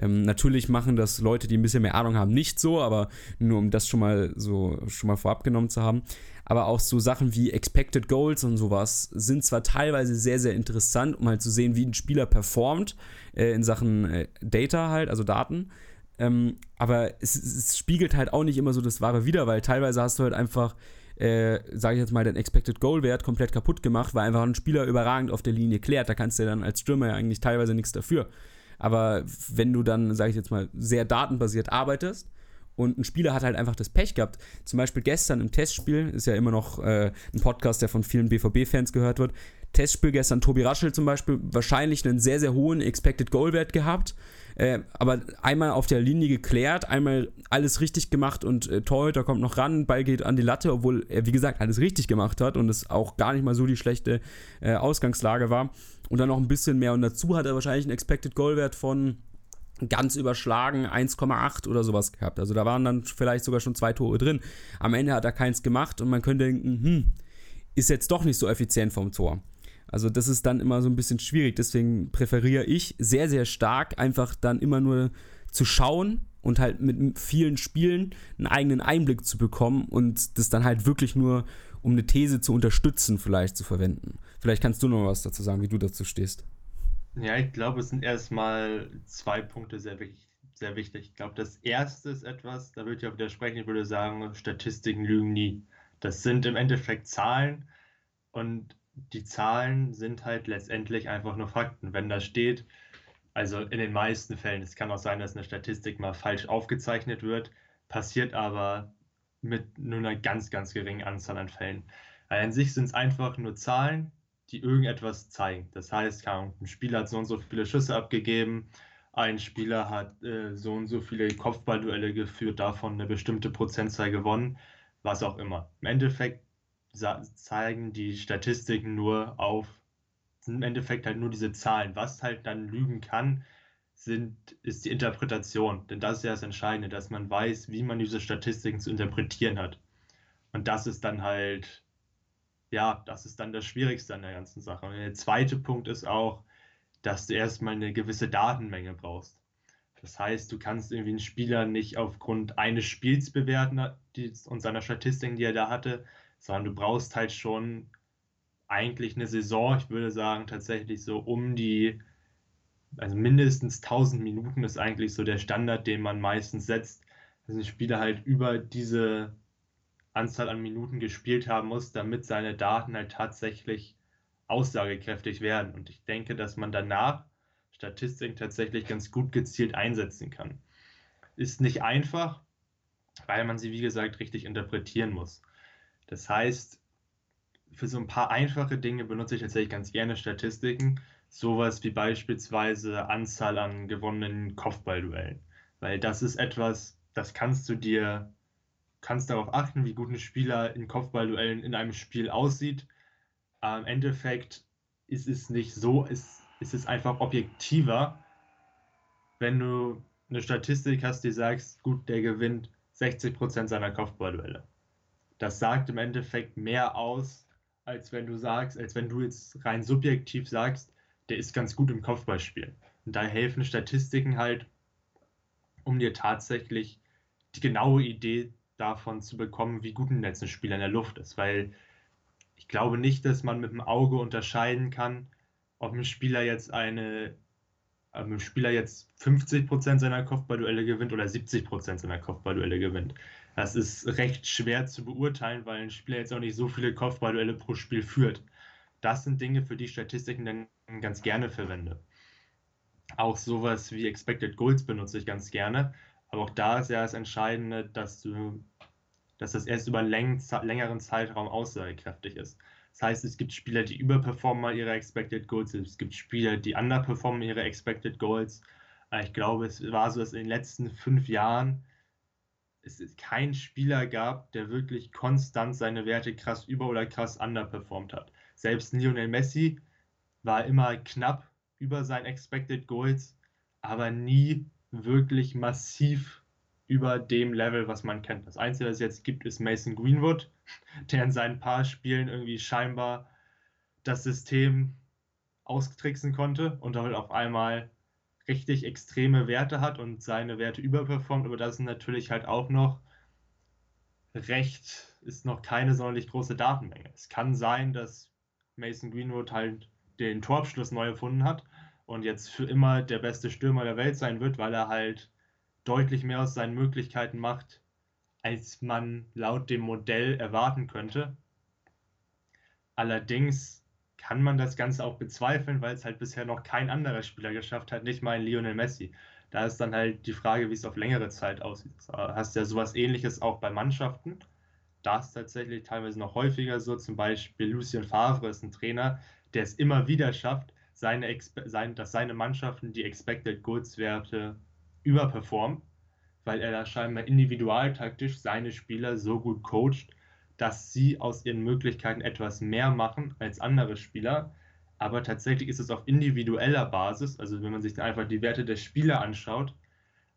Ähm, natürlich machen das Leute, die ein bisschen mehr Ahnung haben, nicht so, aber nur um das schon mal so schon mal vorab genommen zu haben. Aber auch so Sachen wie Expected Goals und sowas sind zwar teilweise sehr, sehr interessant, um halt zu sehen, wie ein Spieler performt äh, in Sachen äh, Data halt, also Daten. Ähm, aber es, es, spiegelt halt auch nicht immer so das Wahre wider, weil teilweise hast du halt einfach, äh, sage ich jetzt mal, den Expected Goal Wert komplett kaputt gemacht, weil einfach ein Spieler überragend auf der Linie klärt. Da kannst du ja dann als Stürmer ja eigentlich teilweise nichts dafür. Aber wenn du dann, sage ich jetzt mal, sehr datenbasiert arbeitest und ein Spieler hat halt einfach das Pech gehabt, zum Beispiel gestern im Testspiel, ist ja immer noch äh, ein Podcast, der von vielen BVB-Fans gehört wird, Testspiel gestern, Tobi Raschel zum Beispiel, wahrscheinlich einen sehr, sehr hohen Expected Goal-Wert gehabt. Äh, aber einmal auf der Linie geklärt, einmal alles richtig gemacht und äh, Torhüter kommt noch ran, Ball geht an die Latte, obwohl er, wie gesagt, alles richtig gemacht hat und es auch gar nicht mal so die schlechte äh, Ausgangslage war. Und dann noch ein bisschen mehr. Und dazu hat er wahrscheinlich einen Expected Goal-Wert von ganz überschlagen 1,8 oder sowas gehabt. Also da waren dann vielleicht sogar schon zwei Tore drin. Am Ende hat er keins gemacht und man könnte denken, hm, ist jetzt doch nicht so effizient vom Tor. Also das ist dann immer so ein bisschen schwierig. Deswegen präferiere ich sehr, sehr stark einfach dann immer nur zu schauen und halt mit vielen Spielen einen eigenen Einblick zu bekommen und das dann halt wirklich nur, um eine These zu unterstützen, vielleicht zu verwenden. Vielleicht kannst du noch was dazu sagen, wie du dazu stehst. Ja, ich glaube, es sind erstmal zwei Punkte sehr wichtig. Sehr wichtig. Ich glaube, das erste ist etwas, da würde ich auch widersprechen, ich würde sagen, Statistiken lügen nie. Das sind im Endeffekt Zahlen und die Zahlen sind halt letztendlich einfach nur Fakten. Wenn da steht, also in den meisten Fällen, es kann auch sein, dass eine Statistik mal falsch aufgezeichnet wird, passiert aber mit nur einer ganz, ganz geringen Anzahl an Fällen. Weil an sich sind es einfach nur Zahlen, die irgendetwas zeigen. Das heißt, ein Spieler hat so und so viele Schüsse abgegeben, ein Spieler hat äh, so und so viele Kopfballduelle geführt, davon eine bestimmte Prozentzahl gewonnen, was auch immer. Im Endeffekt zeigen die Statistiken nur auf, sind im Endeffekt halt nur diese Zahlen. Was halt dann lügen kann, sind, ist die Interpretation. Denn das ist ja das Entscheidende, dass man weiß, wie man diese Statistiken zu interpretieren hat. Und das ist dann halt, ja, das ist dann das Schwierigste an der ganzen Sache. Und der zweite Punkt ist auch, dass du erstmal eine gewisse Datenmenge brauchst. Das heißt, du kannst irgendwie einen Spieler nicht aufgrund eines Spiels bewerten und seiner Statistiken, die er da hatte, sondern du brauchst halt schon eigentlich eine Saison, ich würde sagen tatsächlich so um die, also mindestens 1000 Minuten ist eigentlich so der Standard, den man meistens setzt, dass ein Spieler halt über diese Anzahl an Minuten gespielt haben muss, damit seine Daten halt tatsächlich aussagekräftig werden. Und ich denke, dass man danach Statistiken tatsächlich ganz gut gezielt einsetzen kann. Ist nicht einfach, weil man sie, wie gesagt, richtig interpretieren muss. Das heißt, für so ein paar einfache Dinge benutze ich tatsächlich ganz gerne Statistiken. Sowas wie beispielsweise Anzahl an gewonnenen Kopfballduellen. Weil das ist etwas, das kannst du dir, kannst darauf achten, wie gut ein Spieler in Kopfballduellen in einem Spiel aussieht. Aber Im Endeffekt ist es nicht so, ist, ist es einfach objektiver, wenn du eine Statistik hast, die sagst, gut, der gewinnt 60% seiner Kopfballduelle. Das sagt im Endeffekt mehr aus, als wenn du sagst, als wenn du jetzt rein subjektiv sagst, der ist ganz gut im Kopfballspiel. Und da helfen Statistiken halt, um dir tatsächlich die genaue Idee davon zu bekommen, wie gut ein letzten Spieler in der Luft ist. Weil ich glaube nicht, dass man mit dem Auge unterscheiden kann, ob ein Spieler jetzt eine ähm, ein Spieler jetzt 50% seiner Kopfballduelle gewinnt oder 70% seiner Kopfballduelle gewinnt. Das ist recht schwer zu beurteilen, weil ein Spieler jetzt auch nicht so viele Kopfballduelle pro Spiel führt. Das sind Dinge, für die Statistiken dann ganz gerne verwende. Auch sowas wie Expected Goals benutze ich ganz gerne. Aber auch da ist ja das Entscheidende, dass du, dass das erst über einen längeren Zeitraum aussagekräftig ist. Das heißt, es gibt Spieler, die überperformen mal ihre Expected Goals, es gibt Spieler, die underperformen ihre Expected Goals. Ich glaube, es war so, dass in den letzten fünf Jahren es keinen Spieler gab, der wirklich konstant seine Werte krass über- oder krass underperformt hat. Selbst Lionel Messi war immer knapp über sein Expected Goals, aber nie wirklich massiv über dem Level, was man kennt. Das Einzige, was es jetzt gibt, ist Mason Greenwood, <laughs> der in seinen paar Spielen irgendwie scheinbar das System austricksen konnte und damit auf einmal richtig extreme Werte hat und seine Werte überperformt, aber das ist natürlich halt auch noch recht, ist noch keine sonderlich große Datenmenge. Es kann sein, dass Mason Greenwood halt den Torabschluss neu erfunden hat und jetzt für immer der beste Stürmer der Welt sein wird, weil er halt deutlich mehr aus seinen Möglichkeiten macht, als man laut dem Modell erwarten könnte. Allerdings kann man das Ganze auch bezweifeln, weil es halt bisher noch kein anderer Spieler geschafft hat, nicht mal ein Lionel Messi. Da ist dann halt die Frage, wie es auf längere Zeit aussieht. Du hast ja sowas ähnliches auch bei Mannschaften. Da ist tatsächlich teilweise noch häufiger so. Zum Beispiel Lucien Favre ist ein Trainer, der es immer wieder schafft, seine, sein, dass seine Mannschaften die Expected Goals Werte überperformen, weil er da scheinbar individualtaktisch seine Spieler so gut coacht, dass sie aus ihren Möglichkeiten etwas mehr machen als andere Spieler. Aber tatsächlich ist es auf individueller Basis, also wenn man sich einfach die Werte der Spieler anschaut,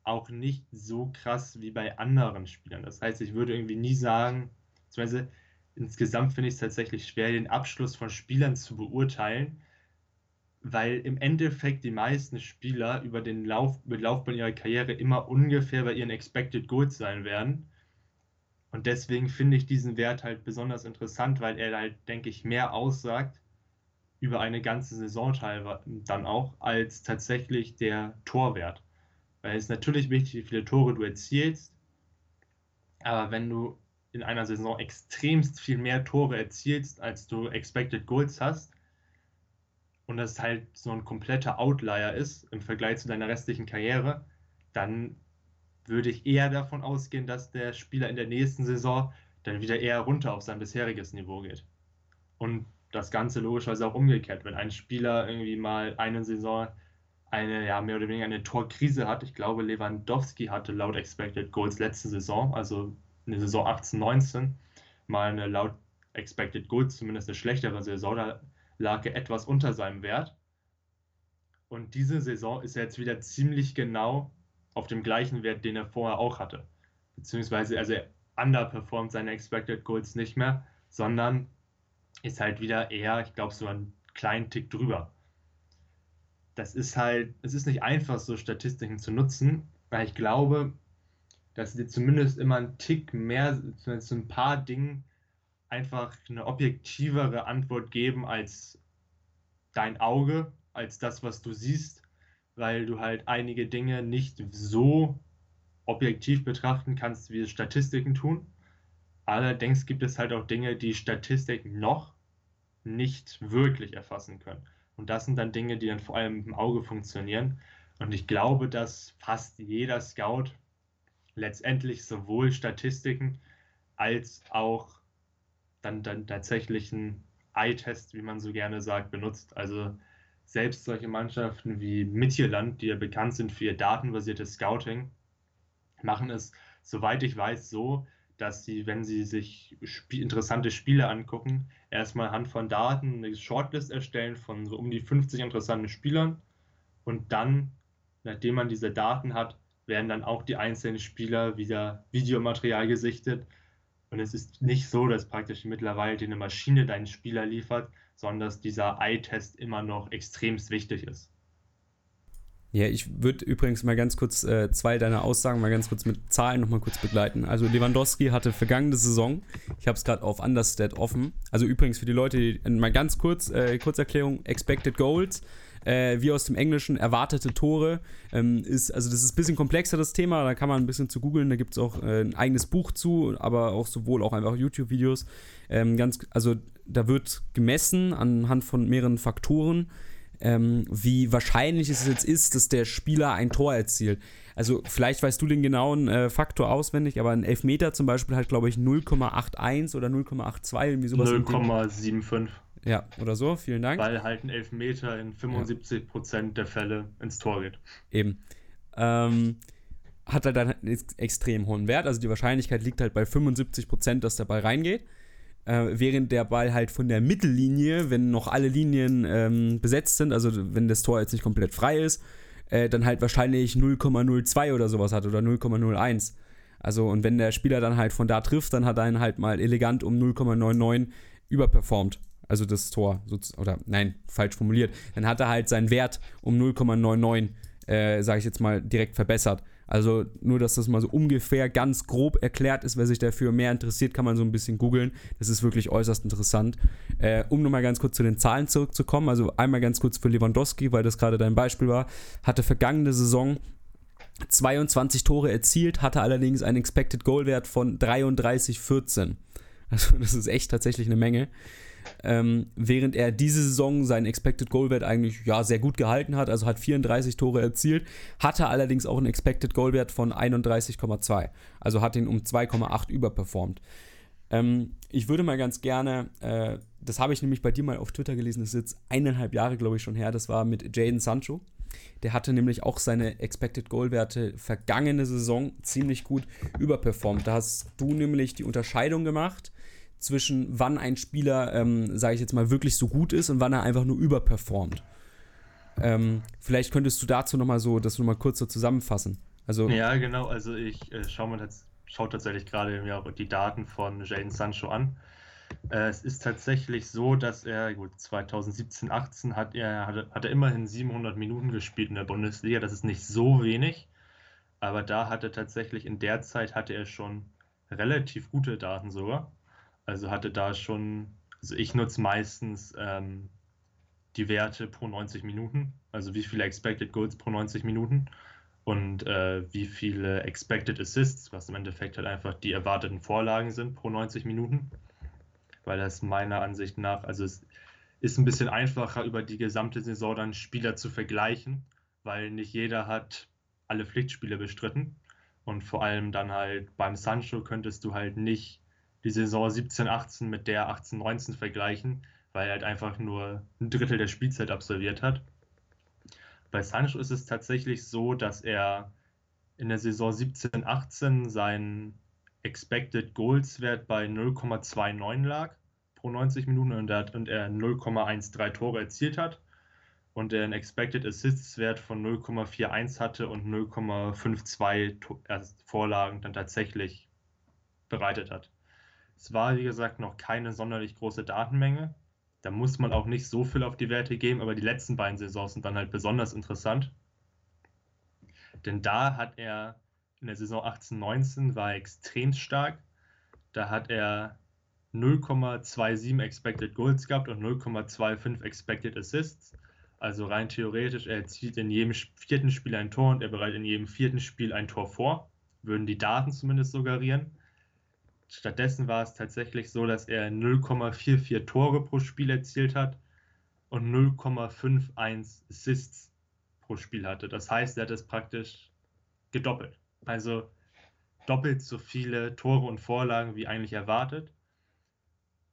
auch nicht so krass wie bei anderen Spielern. Das heißt, ich würde irgendwie nie sagen, beziehungsweise insgesamt finde ich es tatsächlich schwer, den Abschluss von Spielern zu beurteilen, weil im Endeffekt die meisten Spieler über den Lauf, über Laufbahn ihrer Karriere immer ungefähr bei ihren Expected Goals sein werden. Und deswegen finde ich diesen Wert halt besonders interessant, weil er halt, denke ich, mehr aussagt über eine ganze Saison teilweise dann auch, als tatsächlich der Torwert. Weil es ist natürlich wichtig, wie viele Tore du erzielst, aber wenn du in einer Saison extremst viel mehr Tore erzielst, als du Expected Goals hast, und das halt so ein kompletter Outlier ist im Vergleich zu deiner restlichen Karriere, dann würde ich eher davon ausgehen, dass der Spieler in der nächsten Saison dann wieder eher runter auf sein bisheriges Niveau geht. Und das Ganze logischerweise auch umgekehrt. Wenn ein Spieler irgendwie mal eine Saison eine, ja, mehr oder weniger eine Torkrise hat, ich glaube, Lewandowski hatte laut Expected Goals letzte Saison, also eine Saison 18, 19, mal eine laut Expected Goals, zumindest eine schlechtere Saison, da lag er etwas unter seinem Wert. Und diese Saison ist er jetzt wieder ziemlich genau auf dem gleichen Wert, den er vorher auch hatte. Beziehungsweise, also er underperformt seine Expected Goals nicht mehr, sondern ist halt wieder eher, ich glaube, so einen kleinen Tick drüber. Das ist halt, es ist nicht einfach, so Statistiken zu nutzen, weil ich glaube, dass sie zumindest immer einen Tick mehr, zumindest ein paar Dinge einfach eine objektivere Antwort geben als dein Auge, als das, was du siehst weil du halt einige Dinge nicht so objektiv betrachten kannst, wie es Statistiken tun. Allerdings gibt es halt auch Dinge, die Statistik noch nicht wirklich erfassen können. Und das sind dann Dinge, die dann vor allem im Auge funktionieren. Und ich glaube, dass fast jeder Scout letztendlich sowohl Statistiken als auch dann, dann tatsächlich einen Eye-Test, wie man so gerne sagt, benutzt. Also selbst solche Mannschaften wie Midtjylland, die ja bekannt sind für ihr datenbasiertes Scouting, machen es, soweit ich weiß, so, dass sie, wenn sie sich sp interessante Spiele angucken, erstmal Hand von Daten eine Shortlist erstellen von so um die 50 interessanten Spielern und dann, nachdem man diese Daten hat, werden dann auch die einzelnen Spieler wieder Videomaterial gesichtet. Und es ist nicht so, dass praktisch mittlerweile eine Maschine deinen Spieler liefert, sondern dass dieser Eye-Test immer noch extremst wichtig ist. Ja, ich würde übrigens mal ganz kurz äh, zwei deiner Aussagen mal ganz kurz mit Zahlen nochmal kurz begleiten. Also Lewandowski hatte vergangene Saison, ich habe es gerade auf Understat offen, also übrigens für die Leute, die, mal ganz kurz, äh, Kurzerklärung, Expected Goals, äh, wie aus dem Englischen erwartete Tore, ähm, ist, also das ist ein bisschen komplexer das Thema, da kann man ein bisschen zu googeln, da gibt es auch äh, ein eigenes Buch zu, aber auch sowohl auch einfach YouTube-Videos. Ähm, also da wird gemessen anhand von mehreren Faktoren ähm, wie wahrscheinlich es jetzt ist, dass der Spieler ein Tor erzielt. Also vielleicht weißt du den genauen äh, Faktor auswendig, aber ein Elfmeter zum Beispiel hat, glaube ich, 0,81 oder 0,82, irgendwie sowas. 0,75. Ja, oder so, vielen Dank. Weil halt ein Elfmeter in 75% ja. der Fälle ins Tor geht. Eben. Ähm, hat halt dann einen extrem hohen Wert. Also die Wahrscheinlichkeit liegt halt bei 75%, dass der Ball reingeht äh, während der Ball halt von der Mittellinie, wenn noch alle Linien ähm, besetzt sind, also wenn das Tor jetzt nicht komplett frei ist, äh, dann halt wahrscheinlich 0,02 oder sowas hat oder 0,01. Also und wenn der Spieler dann halt von da trifft, dann hat er ihn halt mal elegant um 0,99 überperformt. Also das Tor, oder nein, falsch formuliert. Dann hat er halt seinen Wert um 0,99, äh, sage ich jetzt mal, direkt verbessert. Also nur, dass das mal so ungefähr ganz grob erklärt ist. Wer sich dafür mehr interessiert, kann man so ein bisschen googeln. Das ist wirklich äußerst interessant. Äh, um nochmal ganz kurz zu den Zahlen zurückzukommen, also einmal ganz kurz für Lewandowski, weil das gerade dein Beispiel war, hatte vergangene Saison 22 Tore erzielt, hatte allerdings einen Expected Goal Wert von 33,14. Also <laughs> das ist echt tatsächlich eine Menge ähm, während er diese Saison seinen Expected Goal Wert eigentlich ja, sehr gut gehalten hat, also hat 34 Tore erzielt, hatte allerdings auch einen Expected Goal Wert von 31,2, also hat ihn um 2,8 überperformt. Ähm, ich würde mal ganz gerne, äh, das habe ich nämlich bei dir mal auf Twitter gelesen, das ist jetzt eineinhalb Jahre, glaube ich, schon her, das war mit Jaden Sancho. Der hatte nämlich auch seine Expected Goal Werte vergangene Saison ziemlich gut überperformt. Da hast du nämlich die Unterscheidung gemacht zwischen wann ein Spieler, ähm, sage ich jetzt mal, wirklich so gut ist und wann er einfach nur überperformt. Ähm, vielleicht könntest du dazu nochmal so, das nochmal kurz so zusammenfassen. Also, ja, genau. Also ich äh, schaue mir jetzt, schaue tatsächlich gerade auch die Daten von Jaden Sancho an. Äh, es ist tatsächlich so, dass er, gut, 2017, 18 hat er, hat, hat er immerhin 700 Minuten gespielt in der Bundesliga. Das ist nicht so wenig. Aber da hat er tatsächlich, in der Zeit hatte er schon relativ gute Daten sogar. Also hatte da schon, also ich nutze meistens ähm, die Werte pro 90 Minuten, also wie viele Expected Goals pro 90 Minuten und äh, wie viele Expected Assists, was im Endeffekt halt einfach die erwarteten Vorlagen sind pro 90 Minuten, weil das meiner Ansicht nach, also es ist ein bisschen einfacher über die gesamte Saison dann Spieler zu vergleichen, weil nicht jeder hat alle Pflichtspiele bestritten. Und vor allem dann halt beim Sancho könntest du halt nicht die Saison 17, 18 mit der 18, 19 vergleichen, weil er halt einfach nur ein Drittel der Spielzeit absolviert hat. Bei Sancho ist es tatsächlich so, dass er in der Saison 17, 18 sein Expected Goals Wert bei 0,29 lag pro 90 Minuten und er, und er 0,13 Tore erzielt hat und er einen Expected Assists Wert von 0,41 hatte und 0,52 Vorlagen dann tatsächlich bereitet hat. Es war, wie gesagt, noch keine sonderlich große Datenmenge. Da muss man auch nicht so viel auf die Werte geben, aber die letzten beiden Saisons sind dann halt besonders interessant. Denn da hat er in der Saison 18-19 war er extrem stark. Da hat er 0,27 Expected Goals gehabt und 0,25 Expected Assists. Also rein theoretisch, er erzielt in jedem vierten Spiel ein Tor und er bereitet in jedem vierten Spiel ein Tor vor. Würden die Daten zumindest suggerieren. Stattdessen war es tatsächlich so, dass er 0,44 Tore pro Spiel erzielt hat und 0,51 Assists pro Spiel hatte. Das heißt, er hat es praktisch gedoppelt. Also doppelt so viele Tore und Vorlagen wie eigentlich erwartet.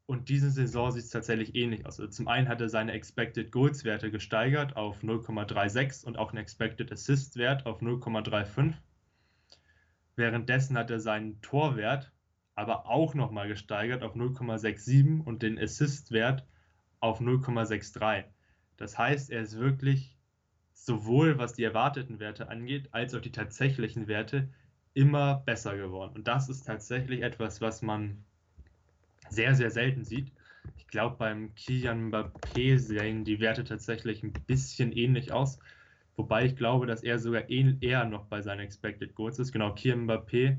Und diese Saison sieht es tatsächlich ähnlich aus. Also zum einen hat er seine Expected Goals Werte gesteigert auf 0,36 und auch einen Expected Assist Wert auf 0,35. Währenddessen hat er seinen Torwert aber auch nochmal gesteigert auf 0,67 und den Assist Wert auf 0,63. Das heißt, er ist wirklich sowohl was die erwarteten Werte angeht, als auch die tatsächlichen Werte immer besser geworden. Und das ist tatsächlich etwas, was man sehr, sehr selten sieht. Ich glaube, beim Kilian Mbappé sehen die Werte tatsächlich ein bisschen ähnlich aus. Wobei ich glaube, dass er sogar eher noch bei seinen Expected Goals ist. Genau, Kilian Mbappé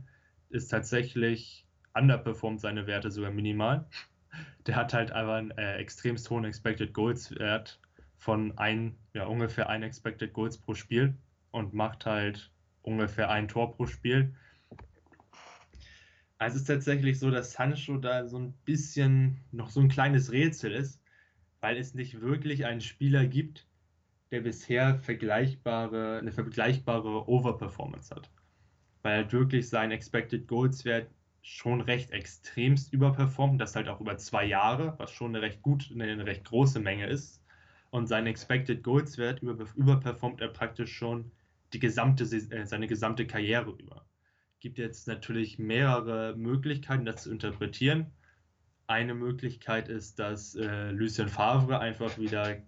ist tatsächlich underperformt seine Werte sogar minimal. Der hat halt einfach einen äh, extremst hohen Expected Goals Wert von ein, ja, ungefähr ein Expected Goals pro Spiel und macht halt ungefähr ein Tor pro Spiel. Also es ist tatsächlich so, dass Sancho da so ein bisschen noch so ein kleines Rätsel ist, weil es nicht wirklich einen Spieler gibt, der bisher vergleichbare, eine vergleichbare Overperformance hat. Weil er wirklich sein Expected Goals Wert schon recht extremst überperformt, das halt auch über zwei Jahre, was schon eine recht gut, eine recht große Menge ist. Und sein Expected Goals Wert über, überperformt er praktisch schon die gesamte, äh, seine gesamte Karriere über gibt jetzt natürlich mehrere Möglichkeiten, das zu interpretieren. Eine Möglichkeit ist, dass äh, Lucien Favre einfach wieder ein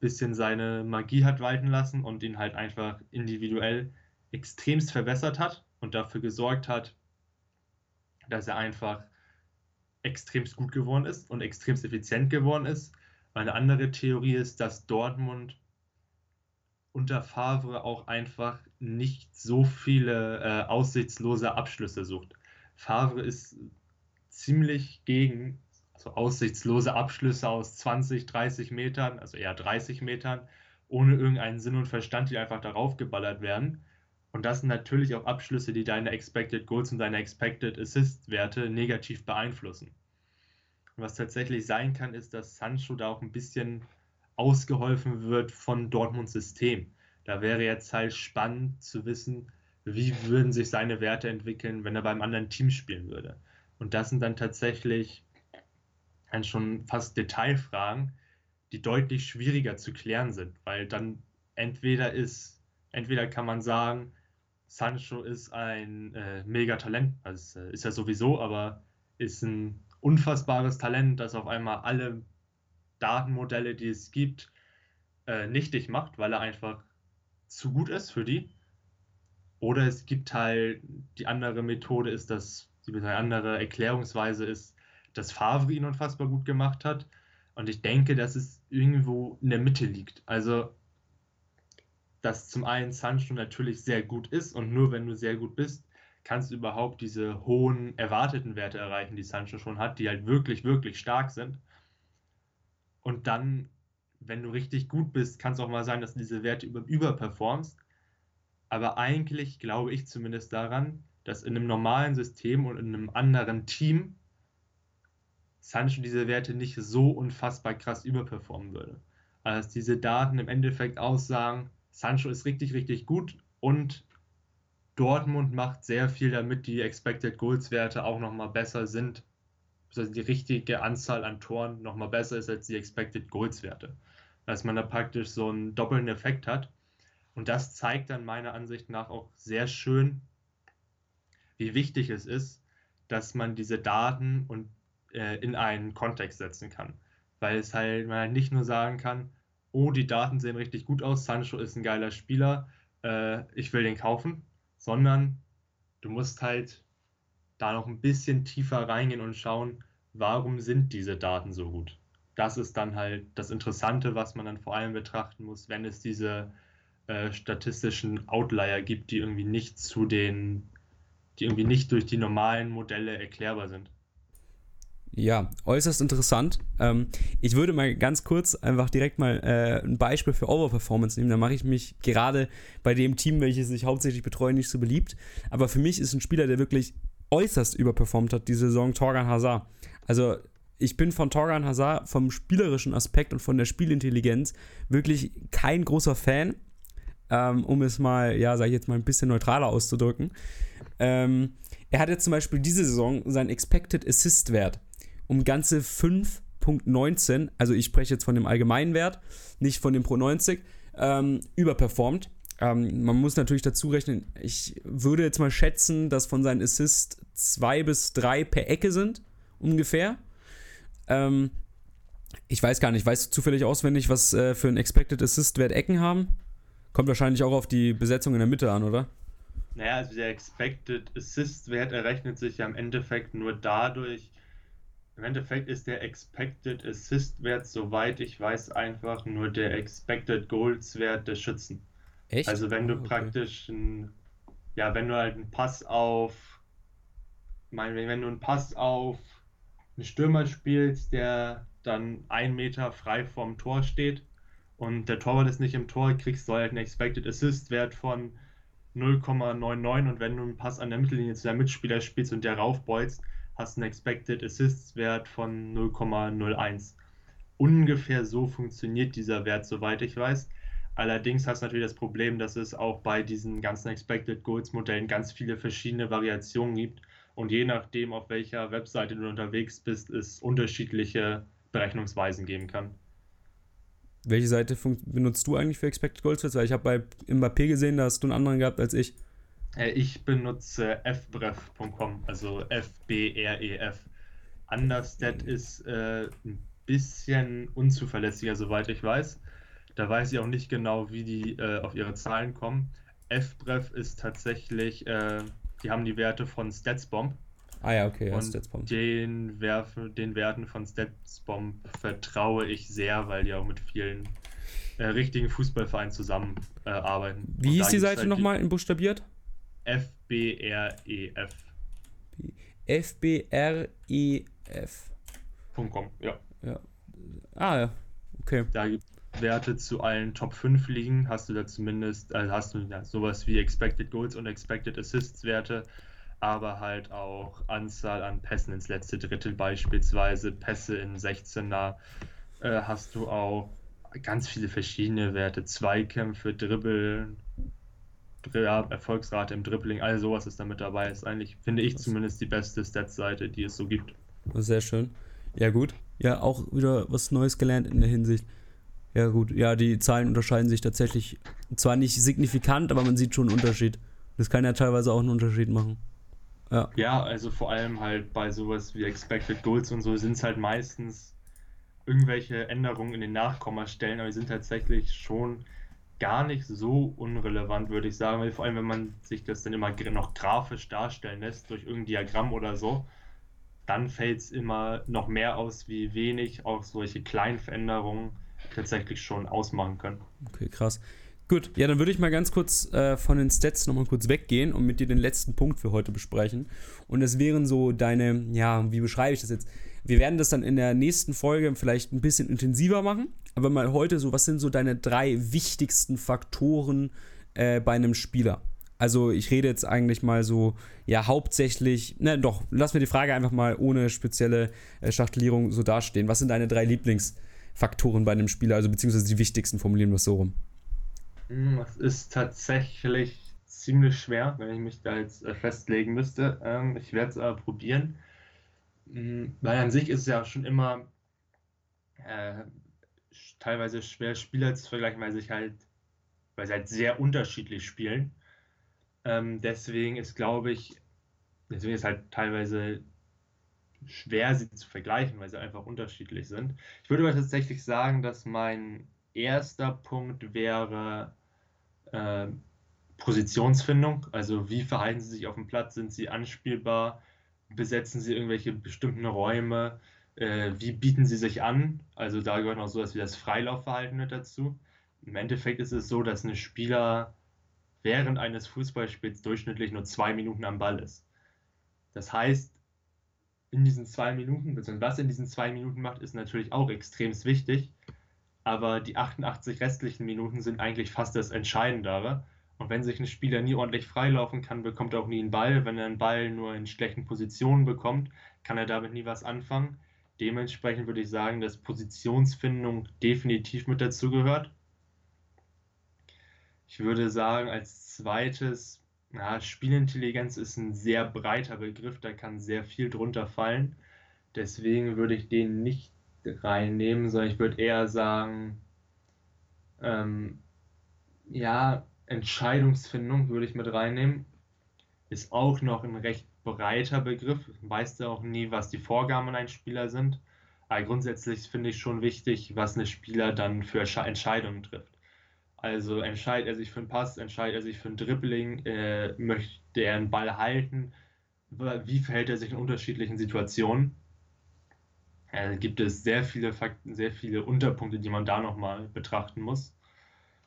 bisschen seine Magie hat walten lassen und ihn halt einfach individuell extremst verbessert hat und dafür gesorgt hat, dass er einfach extremst gut geworden ist und extremst effizient geworden ist. Eine andere Theorie ist, dass Dortmund unter Favre auch einfach nicht so viele äh, aussichtslose Abschlüsse sucht. Favre ist ziemlich gegen also aussichtslose Abschlüsse aus 20, 30 Metern, also eher 30 Metern, ohne irgendeinen Sinn und Verstand, die einfach darauf geballert werden. Und das sind natürlich auch Abschlüsse, die deine Expected Goals und deine Expected Assist Werte negativ beeinflussen. Und was tatsächlich sein kann, ist, dass Sancho da auch ein bisschen ausgeholfen wird von Dortmunds System. Da wäre jetzt halt spannend zu wissen, wie würden sich seine Werte entwickeln, wenn er beim anderen Team spielen würde. Und das sind dann tatsächlich dann schon fast Detailfragen, die deutlich schwieriger zu klären sind, weil dann entweder ist, entweder kann man sagen, Sancho ist ein äh, Megatalent, also äh, ist er sowieso, aber ist ein unfassbares Talent, das auf einmal alle Datenmodelle, die es gibt, äh, nichtig macht, weil er einfach zu gut ist für die. Oder es gibt halt die andere Methode, ist, dass die andere Erklärungsweise ist, dass Favre ihn unfassbar gut gemacht hat. Und ich denke, dass es irgendwo in der Mitte liegt. Also, dass zum einen Sancho natürlich sehr gut ist und nur wenn du sehr gut bist, kannst du überhaupt diese hohen erwarteten Werte erreichen, die Sancho schon hat, die halt wirklich, wirklich stark sind. Und dann, wenn du richtig gut bist, kann es auch mal sein, dass du diese Werte über, überperformst. Aber eigentlich glaube ich zumindest daran, dass in einem normalen System und in einem anderen Team Sancho diese Werte nicht so unfassbar krass überperformen würde. Also diese Daten im Endeffekt aussagen, Sancho ist richtig, richtig gut und Dortmund macht sehr viel damit, die Expected Goals Werte auch nochmal besser sind also die richtige Anzahl an Toren nochmal besser ist als die Expected Goals Werte. Dass man da praktisch so einen doppelten Effekt hat. Und das zeigt dann meiner Ansicht nach auch sehr schön, wie wichtig es ist, dass man diese Daten und, äh, in einen Kontext setzen kann. Weil es halt, man halt nicht nur sagen kann, oh, die Daten sehen richtig gut aus, Sancho ist ein geiler Spieler, äh, ich will den kaufen, sondern du musst halt da noch ein bisschen tiefer reingehen und schauen, warum sind diese Daten so gut. Das ist dann halt das Interessante, was man dann vor allem betrachten muss, wenn es diese äh, statistischen Outlier gibt, die irgendwie nicht zu den, die irgendwie nicht durch die normalen Modelle erklärbar sind. Ja, äußerst interessant. Ähm, ich würde mal ganz kurz einfach direkt mal äh, ein Beispiel für Overperformance nehmen. Da mache ich mich gerade bei dem Team, welches ich hauptsächlich betreue, nicht so beliebt. Aber für mich ist ein Spieler, der wirklich äußerst überperformt hat diese Saison, Torgan Hazard. Also ich bin von Torgan Hazard vom spielerischen Aspekt und von der Spielintelligenz wirklich kein großer Fan, ähm, um es mal, ja, sag ich jetzt mal ein bisschen neutraler auszudrücken. Ähm, er hat jetzt zum Beispiel diese Saison seinen Expected Assist Wert um ganze 5.19, also ich spreche jetzt von dem allgemeinen Wert, nicht von dem Pro 90, ähm, überperformt. Ähm, man muss natürlich dazu rechnen, ich würde jetzt mal schätzen, dass von seinen Assists zwei bis drei per Ecke sind, ungefähr. Ähm, ich weiß gar nicht, weißt du zufällig auswendig, was äh, für ein Expected Assist-Wert Ecken haben? Kommt wahrscheinlich auch auf die Besetzung in der Mitte an, oder? Naja, also der Expected Assist-Wert errechnet sich ja im Endeffekt nur dadurch, im Endeffekt ist der Expected Assist-Wert, soweit ich weiß, einfach nur der Expected Goals-Wert des Schützen. Echt? Also wenn du oh, okay. praktisch ein, ja, wenn du halt einen Pass auf, mein, wenn du einen Pass auf einen Stürmer spielst, der dann ein Meter frei vorm Tor steht und der Torwart ist nicht im Tor, kriegst du halt einen Expected Assist-Wert von 0,99 und wenn du einen Pass an der Mittellinie zu deinem Mitspieler spielst und der raufbeutst, hast einen Expected Assists-Wert von 0,01. Ungefähr so funktioniert dieser Wert, soweit ich weiß. Allerdings hast du natürlich das Problem, dass es auch bei diesen ganzen Expected Goals Modellen ganz viele verschiedene Variationen gibt und je nachdem, auf welcher Webseite du unterwegs bist, es unterschiedliche Berechnungsweisen geben kann. Welche Seite benutzt du eigentlich für Expected Goals? Weil ich habe bei Mbappé gesehen, da hast du einen anderen gehabt als ich. Äh, ich benutze fbref.com, also F-B-R-E-F. E Understat ist äh, ein bisschen unzuverlässiger, soweit ich weiß. Da weiß ich auch nicht genau, wie die äh, auf ihre Zahlen kommen. FBref ist tatsächlich, äh, die haben die Werte von StatsBomb. Ah ja, okay, ja, und Statsbomb. Den, Werfe, den Werten von StatsBomb vertraue ich sehr, weil die auch mit vielen äh, richtigen Fußballvereinen zusammenarbeiten. Wie hieß die Seite halt nochmal in buchstabiert? F-B-R-E-F. F-B-R-E-F. .com, ja. ja. Ah, ja. Okay. Da gibt Werte zu allen Top 5 liegen, hast du da zumindest, also hast du ja, sowas wie Expected Goals und Expected Assists Werte, aber halt auch Anzahl an Pässen ins letzte Drittel beispielsweise, Pässe in 16er, äh, hast du auch ganz viele verschiedene Werte, Zweikämpfe, Dribbeln, ja, Erfolgsrate im Dribbling, all sowas ist da mit dabei. Ist eigentlich, finde ich zumindest, die beste Stats-Seite, die es so gibt. Sehr schön. Ja, gut. Ja, auch wieder was Neues gelernt in der Hinsicht. Ja, gut. Ja, die Zahlen unterscheiden sich tatsächlich zwar nicht signifikant, aber man sieht schon einen Unterschied. Das kann ja teilweise auch einen Unterschied machen. Ja. ja, also vor allem halt bei sowas wie Expected Goals und so sind es halt meistens irgendwelche Änderungen in den Nachkommastellen, aber die sind tatsächlich schon gar nicht so unrelevant, würde ich sagen, vor allem, wenn man sich das dann immer noch grafisch darstellen lässt, durch irgendein Diagramm oder so, dann fällt es immer noch mehr aus, wie wenig auch solche kleinen Veränderungen tatsächlich schon ausmachen können. Okay, krass. Gut, ja, dann würde ich mal ganz kurz äh, von den Stats nochmal kurz weggehen und mit dir den letzten Punkt für heute besprechen. Und das wären so deine, ja, wie beschreibe ich das jetzt? Wir werden das dann in der nächsten Folge vielleicht ein bisschen intensiver machen. Aber mal heute so, was sind so deine drei wichtigsten Faktoren äh, bei einem Spieler? Also ich rede jetzt eigentlich mal so, ja, hauptsächlich, ne, doch, lass mir die Frage einfach mal ohne spezielle äh, Schachtelierung so dastehen. Was sind deine drei Lieblingsfaktoren bei einem Spieler, also beziehungsweise die wichtigsten, formulieren wir es so rum? Hm, das ist tatsächlich ziemlich schwer, wenn ich mich da jetzt äh, festlegen müsste. Ähm, ich werde es aber probieren. Hm, weil an sich ist es ja schon immer äh, teilweise schwer, Spieler zu vergleichen, weil sich halt, weil sie halt sehr unterschiedlich spielen. Ähm, deswegen ist, glaube ich, deswegen ist halt teilweise schwer, sie zu vergleichen, weil sie einfach unterschiedlich sind. Ich würde aber tatsächlich sagen, dass mein erster Punkt wäre äh, Positionsfindung. Also wie verhalten sie sich auf dem Platz? Sind sie anspielbar? Besetzen sie irgendwelche bestimmten Räume, äh, wie bieten sie sich an? Also da gehört noch sowas wie das Freilaufverhalten mit dazu. Im Endeffekt ist es so, dass ein Spieler während eines Fußballspiels durchschnittlich nur zwei Minuten am Ball ist. Das heißt, in diesen zwei Minuten, beziehungsweise was in diesen zwei Minuten macht, ist natürlich auch extrem wichtig. Aber die 88 restlichen Minuten sind eigentlich fast das Entscheidendere. Und wenn sich ein Spieler nie ordentlich freilaufen kann, bekommt er auch nie einen Ball. Wenn er einen Ball nur in schlechten Positionen bekommt, kann er damit nie was anfangen. Dementsprechend würde ich sagen, dass Positionsfindung definitiv mit dazugehört. Ich würde sagen, als zweites, na, Spielintelligenz ist ein sehr breiter Begriff, da kann sehr viel drunter fallen. Deswegen würde ich den nicht reinnehmen, sondern ich würde eher sagen, ähm, ja, Entscheidungsfindung würde ich mit reinnehmen. Ist auch noch ein recht breiter Begriff. Weißt du auch nie, was die Vorgaben an einen Spieler sind. Aber grundsätzlich finde ich schon wichtig, was ein Spieler dann für Entscheidungen trifft. Also entscheidet er sich für einen Pass, entscheidet er sich für ein Dribbling, äh, möchte er einen Ball halten, wie verhält er sich in unterschiedlichen Situationen. Äh, gibt es sehr viele Fakten, sehr viele Unterpunkte, die man da nochmal betrachten muss.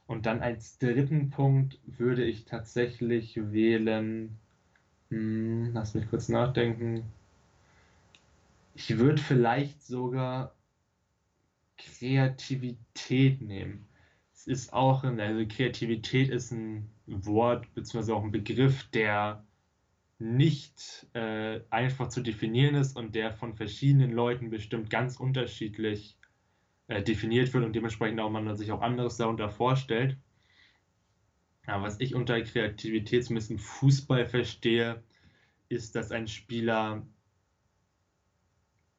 Und dann als dritten Punkt würde ich tatsächlich wählen, hm, lass mich kurz nachdenken. Ich würde vielleicht sogar Kreativität nehmen. Es ist auch, also Kreativität ist ein Wort bzw. auch ein Begriff, der nicht äh, einfach zu definieren ist und der von verschiedenen Leuten bestimmt ganz unterschiedlich äh, definiert wird und dementsprechend auch man sich auch anderes darunter vorstellt. Ja, was ich unter Kreativität zumindest im Fußball verstehe, ist, dass ein Spieler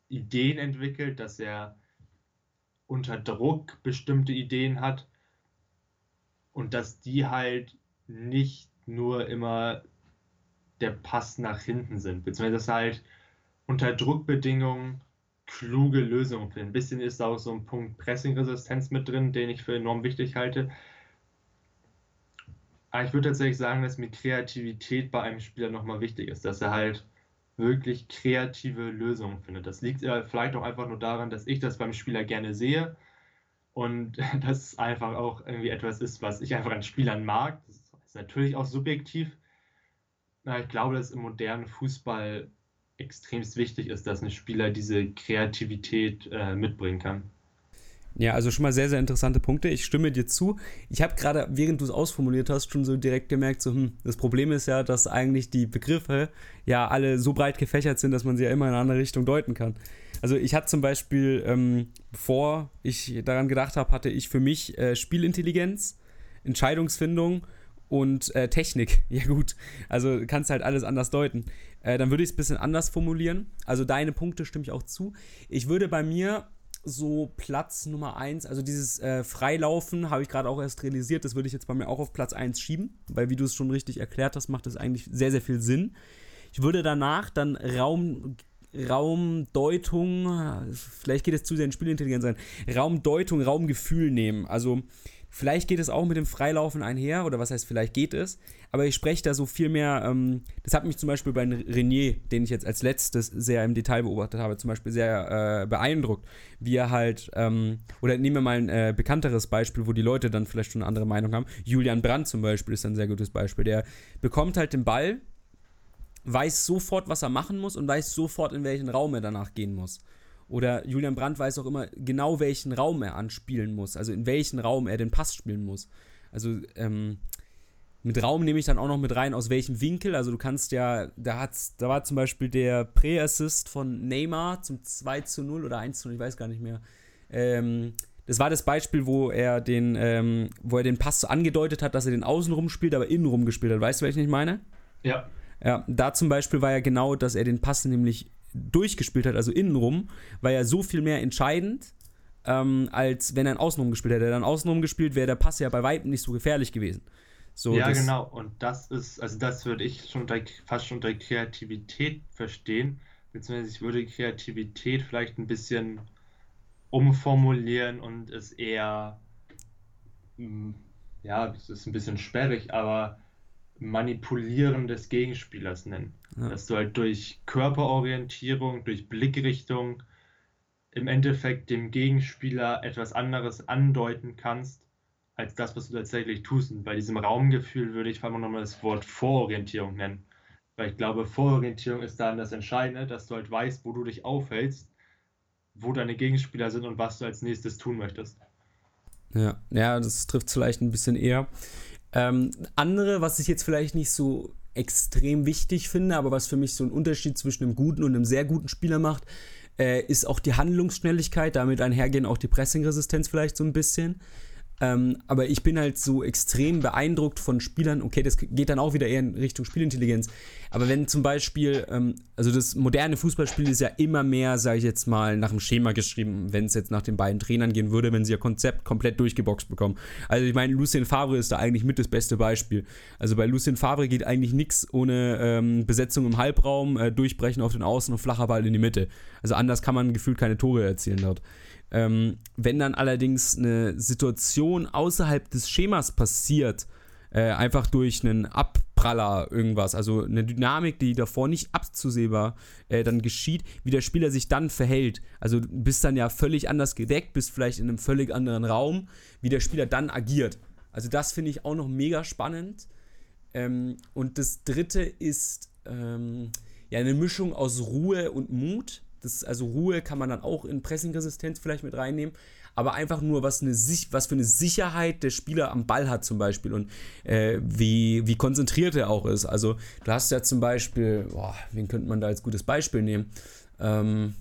Ideen entwickelt, dass er unter Druck bestimmte Ideen hat und dass die halt nicht nur immer der Pass nach hinten sind, beziehungsweise dass halt unter Druckbedingungen kluge Lösungen finden. Ein bisschen ist da auch so ein Punkt Pressing-Resistenz mit drin, den ich für enorm wichtig halte. Aber ich würde tatsächlich sagen, dass mir Kreativität bei einem Spieler nochmal wichtig ist, dass er halt wirklich kreative Lösungen findet. Das liegt vielleicht auch einfach nur daran, dass ich das beim Spieler gerne sehe und <laughs> dass es einfach auch irgendwie etwas ist, was ich einfach an Spielern mag. Das ist natürlich auch subjektiv, ich glaube, dass im modernen Fußball extremst wichtig ist, dass ein Spieler diese Kreativität äh, mitbringen kann. Ja, also schon mal sehr, sehr interessante Punkte. Ich stimme dir zu. Ich habe gerade, während du es ausformuliert hast, schon so direkt gemerkt, so, hm, das Problem ist ja, dass eigentlich die Begriffe ja alle so breit gefächert sind, dass man sie ja immer in eine andere Richtung deuten kann. Also ich hatte zum Beispiel, ähm, bevor ich daran gedacht habe, hatte ich für mich äh, Spielintelligenz, Entscheidungsfindung und äh, Technik. <laughs> Ja gut, also kannst halt alles anders deuten. Äh, dann würde ich es ein bisschen anders formulieren. Also deine Punkte stimme ich auch zu. Ich würde bei mir so Platz Nummer 1, also dieses äh, Freilaufen habe ich gerade auch erst realisiert, das würde ich jetzt bei mir auch auf Platz 1 schieben, weil wie du es schon richtig erklärt hast, macht das eigentlich sehr, sehr viel Sinn. Ich würde danach dann Raum, Raumdeutung, vielleicht geht es zu sehr in Spielintelligenz sein, Raumdeutung, Raumgefühl nehmen. Also Vielleicht geht es auch mit dem Freilaufen einher, oder was heißt, vielleicht geht es, aber ich spreche da so viel mehr. Ähm, das hat mich zum Beispiel bei Renier, den ich jetzt als letztes sehr im Detail beobachtet habe, zum Beispiel sehr äh, beeindruckt, wie er halt, ähm, oder nehmen wir mal ein äh, bekannteres Beispiel, wo die Leute dann vielleicht schon eine andere Meinung haben. Julian Brandt zum Beispiel ist ein sehr gutes Beispiel. Der bekommt halt den Ball, weiß sofort, was er machen muss und weiß sofort, in welchen Raum er danach gehen muss. Oder Julian Brandt weiß auch immer genau, welchen Raum er anspielen muss, also in welchen Raum er den Pass spielen muss. Also ähm, mit Raum nehme ich dann auch noch mit rein, aus welchem Winkel. Also du kannst ja, da, hat's, da war zum Beispiel der Prä-Assist von Neymar zum 2 zu 0 oder 1 zu 0, ich weiß gar nicht mehr. Ähm, das war das Beispiel, wo er den, ähm, wo er den Pass so angedeutet hat, dass er den außenrum spielt, aber innenrum gespielt hat. Weißt du, welchen ich meine? Ja. Ja, da zum Beispiel war ja genau, dass er den Pass nämlich durchgespielt hat, also innenrum, war ja so viel mehr entscheidend, ähm, als wenn er einen Außenrum gespielt hätte. Hätte er dann Außenrum gespielt, wäre der Pass ja bei weitem nicht so gefährlich gewesen. So, ja, genau. Und das ist, also das würde ich schon unter, fast schon unter Kreativität verstehen. Beziehungsweise ich würde Kreativität vielleicht ein bisschen umformulieren und es eher, hm, ja, es ist ein bisschen sperrig, aber Manipulieren des Gegenspielers nennen. Ja. Dass du halt durch Körperorientierung, durch Blickrichtung im Endeffekt dem Gegenspieler etwas anderes andeuten kannst, als das, was du tatsächlich tust. Und bei diesem Raumgefühl würde ich vor allem nochmal das Wort Vororientierung nennen. Weil ich glaube, Vororientierung ist dann das Entscheidende, dass du halt weißt, wo du dich aufhältst, wo deine Gegenspieler sind und was du als nächstes tun möchtest. Ja, ja, das trifft vielleicht ein bisschen eher. Ähm, andere, was ich jetzt vielleicht nicht so extrem wichtig finde, aber was für mich so einen Unterschied zwischen einem guten und einem sehr guten Spieler macht, äh, ist auch die Handlungsschnelligkeit, damit einhergehen auch die Pressingresistenz vielleicht so ein bisschen. Ähm, aber ich bin halt so extrem beeindruckt von Spielern. Okay, das geht dann auch wieder eher in Richtung Spielintelligenz. Aber wenn zum Beispiel, ähm, also das moderne Fußballspiel ist ja immer mehr, sage ich jetzt mal, nach dem Schema geschrieben, wenn es jetzt nach den beiden Trainern gehen würde, wenn sie ihr Konzept komplett durchgeboxt bekommen. Also ich meine, Lucien Favre ist da eigentlich mit das beste Beispiel. Also bei Lucien Favre geht eigentlich nichts ohne ähm, Besetzung im Halbraum, äh, Durchbrechen auf den Außen und flacher Ball in die Mitte. Also anders kann man gefühlt keine Tore erzielen dort. Ähm, wenn dann allerdings eine Situation außerhalb des Schemas passiert, äh, einfach durch einen Abpraller irgendwas, also eine Dynamik, die davor nicht abzusehbar äh, dann geschieht, wie der Spieler sich dann verhält. Also du bist dann ja völlig anders gedeckt, bist vielleicht in einem völlig anderen Raum, wie der Spieler dann agiert. Also das finde ich auch noch mega spannend. Ähm, und das dritte ist ähm, ja eine Mischung aus Ruhe und Mut. Das, also Ruhe kann man dann auch in Pressingresistenz vielleicht mit reinnehmen, aber einfach nur, was, eine, was für eine Sicherheit der Spieler am Ball hat zum Beispiel und äh, wie, wie konzentriert er auch ist. Also du hast ja zum Beispiel, boah, wen könnte man da als gutes Beispiel nehmen? Ähm,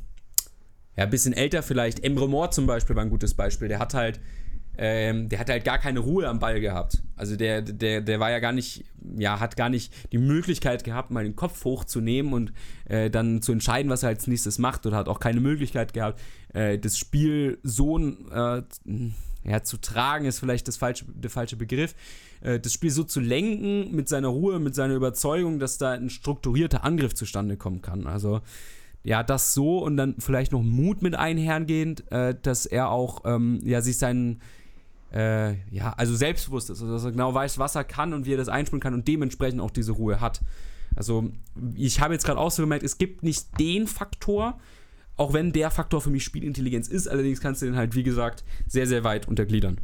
ja, ein bisschen älter vielleicht, Emre Moore zum Beispiel war ein gutes Beispiel. Der hat halt ähm, der hat halt gar keine Ruhe am Ball gehabt. Also der, der, der war ja gar nicht, ja, hat gar nicht die Möglichkeit gehabt, mal den Kopf hochzunehmen und äh, dann zu entscheiden, was er als nächstes macht oder hat auch keine Möglichkeit gehabt, äh, das Spiel so äh, ja, zu tragen, ist vielleicht das falsche, der falsche Begriff, äh, das Spiel so zu lenken mit seiner Ruhe, mit seiner Überzeugung, dass da ein strukturierter Angriff zustande kommen kann. Also ja, das so und dann vielleicht noch Mut mit einhergehend, äh, dass er auch ähm, ja, sich seinen äh, ja, also selbstbewusst ist, also dass er genau weiß, was er kann und wie er das einspielen kann und dementsprechend auch diese Ruhe hat. Also ich habe jetzt gerade auch so gemerkt, es gibt nicht den Faktor, auch wenn der Faktor für mich Spielintelligenz ist, allerdings kannst du den halt, wie gesagt, sehr, sehr weit untergliedern.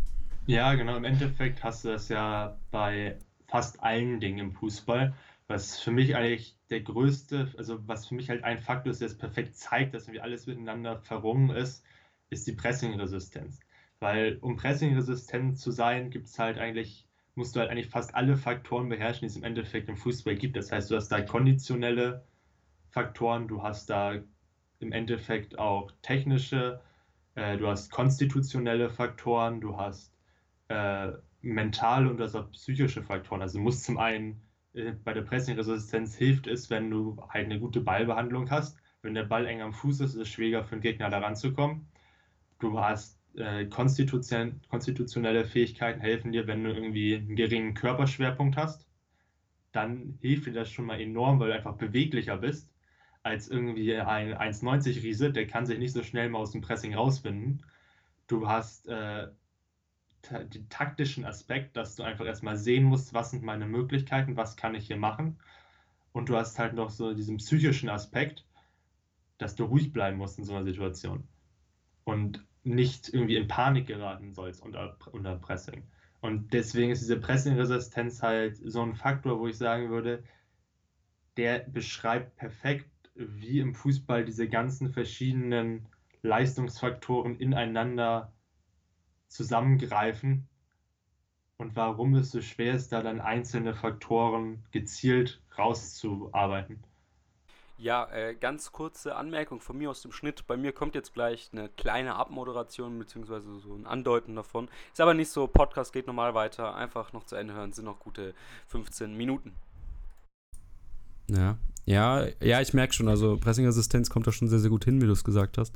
Ja, genau, im Endeffekt hast du das ja bei fast allen Dingen im Fußball, was für mich eigentlich der größte, also was für mich halt ein Faktor ist, der es perfekt zeigt, dass irgendwie alles miteinander verrungen ist, ist die Pressing-Resistenz. Weil um pressingresistent zu sein, gibt es halt eigentlich, musst du halt eigentlich fast alle Faktoren beherrschen, die es im Endeffekt im Fußball gibt. Das heißt, du hast da konditionelle Faktoren, du hast da im Endeffekt auch technische, äh, du hast konstitutionelle Faktoren, du hast äh, mentale und du psychische Faktoren. Also du musst zum einen äh, bei der Pressingresistenz hilft es, wenn du halt eine gute Ballbehandlung hast. Wenn der Ball eng am Fuß ist, ist es schwieriger für den Gegner da ranzukommen. Du hast äh, konstitution konstitutionelle Fähigkeiten helfen dir, wenn du irgendwie einen geringen Körperschwerpunkt hast. Dann hilft dir das schon mal enorm, weil du einfach beweglicher bist als irgendwie ein 1,90 Riese. Der kann sich nicht so schnell mal aus dem Pressing rausfinden. Du hast äh, den taktischen Aspekt, dass du einfach erstmal sehen musst, was sind meine Möglichkeiten, was kann ich hier machen. Und du hast halt noch so diesen psychischen Aspekt, dass du ruhig bleiben musst in so einer Situation. Und nicht irgendwie in Panik geraten sollst unter, unter Pressing. Und deswegen ist diese Pressing-Resistenz halt so ein Faktor, wo ich sagen würde, der beschreibt perfekt, wie im Fußball diese ganzen verschiedenen Leistungsfaktoren ineinander zusammengreifen und warum es so schwer ist, da dann einzelne Faktoren gezielt rauszuarbeiten. Ja, äh, ganz kurze Anmerkung von mir aus dem Schnitt. Bei mir kommt jetzt gleich eine kleine Abmoderation beziehungsweise so ein Andeuten davon. Ist aber nicht so, Podcast geht normal weiter. Einfach noch zu Ende hören, sind noch gute 15 Minuten. Ja, ja, ja, ich merke schon, also Pressingassistenz kommt da schon sehr, sehr gut hin, wie du es gesagt hast.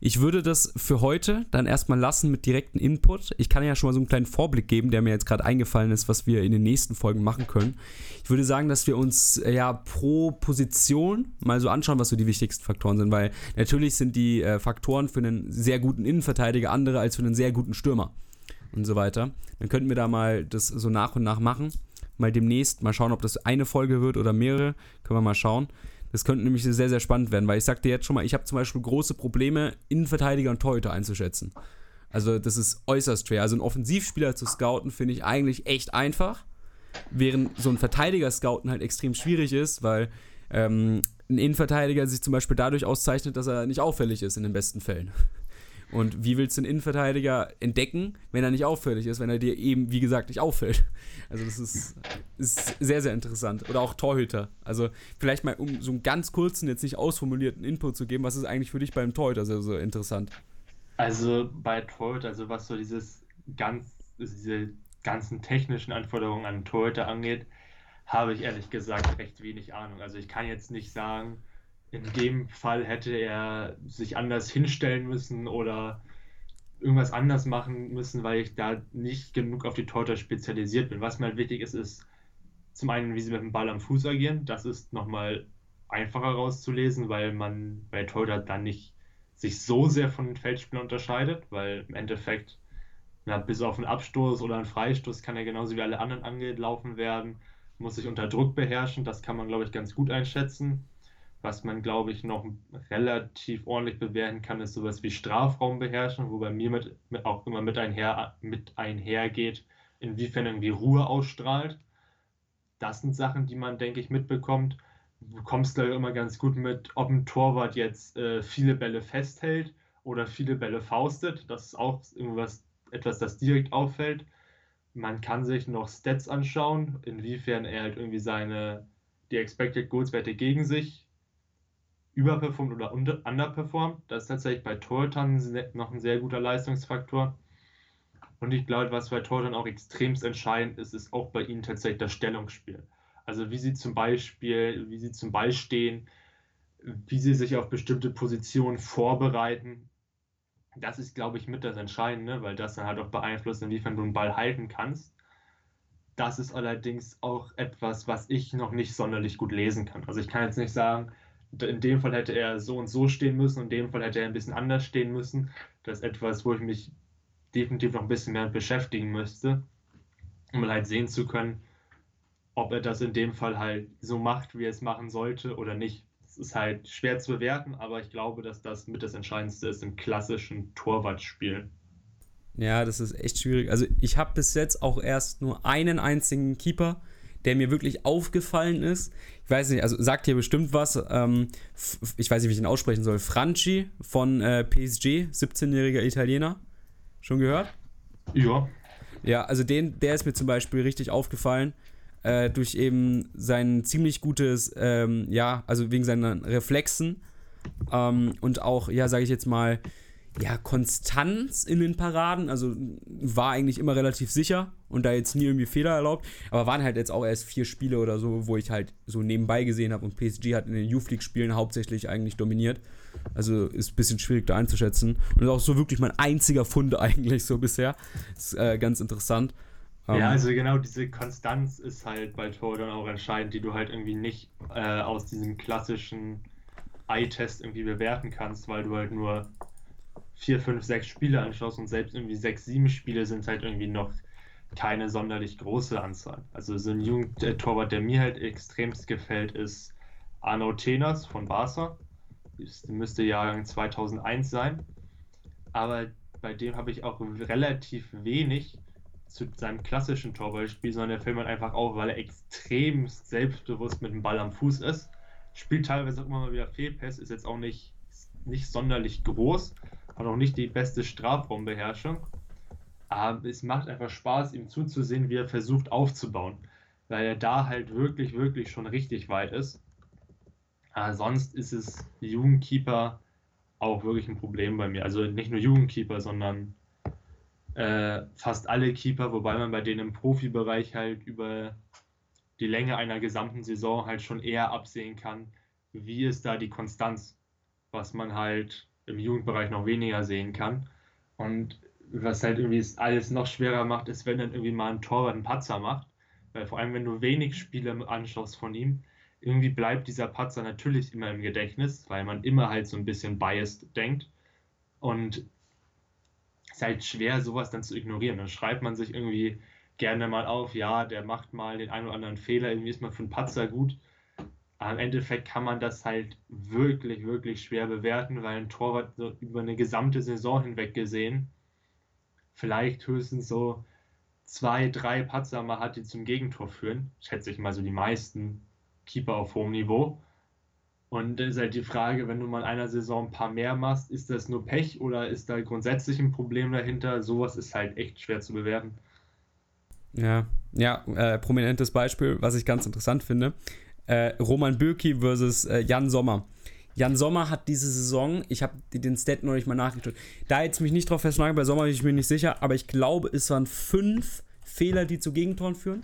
Ich würde das für heute dann erstmal lassen mit direkten Input. Ich kann ja schon mal so einen kleinen Vorblick geben, der mir jetzt gerade eingefallen ist, was wir in den nächsten Folgen machen können. Ich würde sagen, dass wir uns äh, ja pro Position mal so anschauen, was so die wichtigsten Faktoren sind, weil natürlich sind die äh, Faktoren für einen sehr guten Innenverteidiger andere als für einen sehr guten Stürmer und so weiter. Dann könnten wir da mal das so nach und nach machen mal demnächst. Mal schauen, ob das eine Folge wird oder mehrere. Können wir mal schauen. Das könnte nämlich sehr, sehr spannend werden, weil ich sagte jetzt schon mal, ich habe zum Beispiel große Probleme, Innenverteidiger und Torhüter einzuschätzen. Also das ist äußerst schwer. Also einen Offensivspieler zu scouten, finde ich eigentlich echt einfach. Während so ein Verteidiger-Scouten halt extrem schwierig ist, weil ähm, ein Innenverteidiger sich zum Beispiel dadurch auszeichnet, dass er nicht auffällig ist in den besten Fällen. Und wie willst du einen Innenverteidiger entdecken, wenn er nicht auffällig ist, wenn er dir eben, wie gesagt, nicht auffällt? Also das ist, ist sehr, sehr interessant. Oder auch Torhüter. Also vielleicht mal, um so einen ganz kurzen, jetzt nicht ausformulierten Input zu geben, was ist eigentlich für dich beim Torhüter so, so interessant? Also bei Torhüter, also was so dieses ganz, diese ganzen technischen Anforderungen an Torhüter angeht, habe ich ehrlich gesagt recht wenig Ahnung. Also ich kann jetzt nicht sagen, in dem Fall hätte er sich anders hinstellen müssen oder irgendwas anders machen müssen, weil ich da nicht genug auf die Torhüter spezialisiert bin. Was mir halt wichtig ist, ist zum einen, wie sie mit dem Ball am Fuß agieren. Das ist nochmal einfacher rauszulesen, weil man bei Torhüter dann nicht sich so sehr von den Feldspielern unterscheidet, weil im Endeffekt na, bis auf einen Abstoß oder einen Freistoß kann er genauso wie alle anderen angelaufen werden, muss sich unter Druck beherrschen, das kann man, glaube ich, ganz gut einschätzen. Was man, glaube ich, noch relativ ordentlich bewerten kann, ist sowas wie Strafraumbeherrschen, wo bei mir mit, mit auch immer mit, einher, mit einhergeht, inwiefern irgendwie Ruhe ausstrahlt. Das sind Sachen, die man, denke ich, mitbekommt. Du bekommst da immer ganz gut mit, ob ein Torwart jetzt äh, viele Bälle festhält oder viele Bälle faustet. Das ist auch irgendwas, etwas, das direkt auffällt. Man kann sich noch Stats anschauen, inwiefern er halt irgendwie seine, die Expected Goals Werte gegen sich überperformt oder underperformt. Das ist tatsächlich bei Torhütern noch ein sehr guter Leistungsfaktor. Und ich glaube, was bei Torhütern auch extremst entscheidend ist, ist auch bei ihnen tatsächlich das Stellungsspiel. Also wie sie zum Beispiel, wie sie zum Ball stehen, wie sie sich auf bestimmte Positionen vorbereiten. Das ist, glaube ich, mit das Entscheidende, weil das dann halt auch beeinflusst, inwiefern du einen Ball halten kannst. Das ist allerdings auch etwas, was ich noch nicht sonderlich gut lesen kann. Also ich kann jetzt nicht sagen, in dem Fall hätte er so und so stehen müssen in dem Fall hätte er ein bisschen anders stehen müssen. Das ist etwas, wo ich mich definitiv noch ein bisschen mehr beschäftigen müsste, um halt sehen zu können, ob er das in dem Fall halt so macht, wie er es machen sollte oder nicht. Es ist halt schwer zu bewerten, aber ich glaube, dass das mit das Entscheidendste ist im klassischen Torwartspiel. Ja, das ist echt schwierig. Also ich habe bis jetzt auch erst nur einen einzigen Keeper der mir wirklich aufgefallen ist. Ich weiß nicht, also sagt hier bestimmt was. Ähm, ich weiß nicht, wie ich ihn aussprechen soll. Franchi von äh, PSG, 17-jähriger Italiener. Schon gehört? Ja. Ja, also den, der ist mir zum Beispiel richtig aufgefallen. Äh, durch eben sein ziemlich gutes, ähm, ja, also wegen seinen Reflexen ähm, und auch, ja, sage ich jetzt mal, ja, Konstanz in den Paraden. Also war eigentlich immer relativ sicher und da jetzt nie irgendwie Fehler erlaubt. Aber waren halt jetzt auch erst vier Spiele oder so, wo ich halt so nebenbei gesehen habe und PSG hat in den Youth League-Spielen hauptsächlich eigentlich dominiert. Also ist ein bisschen schwierig da einzuschätzen. Und ist auch so wirklich mein einziger Fund <laughs> eigentlich so bisher. Ist äh, ganz interessant. Ja, um, ähm, also genau diese Konstanz ist halt bei Tor dann auch entscheidend, die du halt irgendwie nicht äh, aus diesem klassischen Eye-Test irgendwie bewerten kannst, weil du halt nur vier, fünf, sechs Spiele anschaust und selbst irgendwie sechs, sieben Spiele sind halt irgendwie noch keine sonderlich große Anzahl. Also so ein Jugendtorwart, der mir halt extremst gefällt, ist Arno Tenas von Barca. Das müsste Jahrgang 2001 sein. Aber bei dem habe ich auch relativ wenig zu seinem klassischen Torwartspiel, sondern der fällt man einfach auf, weil er extrem selbstbewusst mit dem Ball am Fuß ist. Spielt teilweise auch immer mal wieder Fehlpässe, ist jetzt auch nicht, nicht sonderlich groß, hat auch nicht die beste Strafraumbeherrschung. Aber es macht einfach Spaß, ihm zuzusehen, wie er versucht aufzubauen. Weil er da halt wirklich, wirklich schon richtig weit ist. Aber sonst ist es Jugendkeeper auch wirklich ein Problem bei mir. Also nicht nur Jugendkeeper, sondern äh, fast alle Keeper, wobei man bei denen im Profibereich halt über die Länge einer gesamten Saison halt schon eher absehen kann, wie ist da die Konstanz, was man halt im Jugendbereich noch weniger sehen kann. Und was halt irgendwie alles noch schwerer macht, ist, wenn dann irgendwie mal ein Torwart einen Patzer macht. Weil vor allem, wenn du wenig Spiele anschaust von ihm, irgendwie bleibt dieser Patzer natürlich immer im Gedächtnis, weil man immer halt so ein bisschen biased denkt. Und es ist halt schwer, sowas dann zu ignorieren. Dann schreibt man sich irgendwie gerne mal auf, ja, der macht mal den einen oder anderen Fehler, irgendwie ist man für einen Patzer gut. Aber im Endeffekt kann man das halt wirklich, wirklich schwer bewerten, weil ein Torwart so über eine gesamte Saison hinweg gesehen vielleicht höchstens so zwei, drei Patzer mal hat, die zum Gegentor führen. Schätze ich mal so die meisten Keeper auf hohem Niveau. Und dann ist halt die Frage, wenn du mal in einer Saison ein paar mehr machst, ist das nur Pech oder ist da grundsätzlich ein Problem dahinter? Sowas ist halt echt schwer zu bewerten. Ja, ja, äh, prominentes Beispiel, was ich ganz interessant finde. Äh, Roman Bürki versus äh, Jan Sommer. Jan Sommer hat diese Saison, ich habe den Stat noch nicht mal nachgeschaut, da jetzt mich nicht drauf festnageln, bei Sommer bin ich mir nicht sicher, aber ich glaube, es waren fünf Fehler, die zu Gegentoren führen.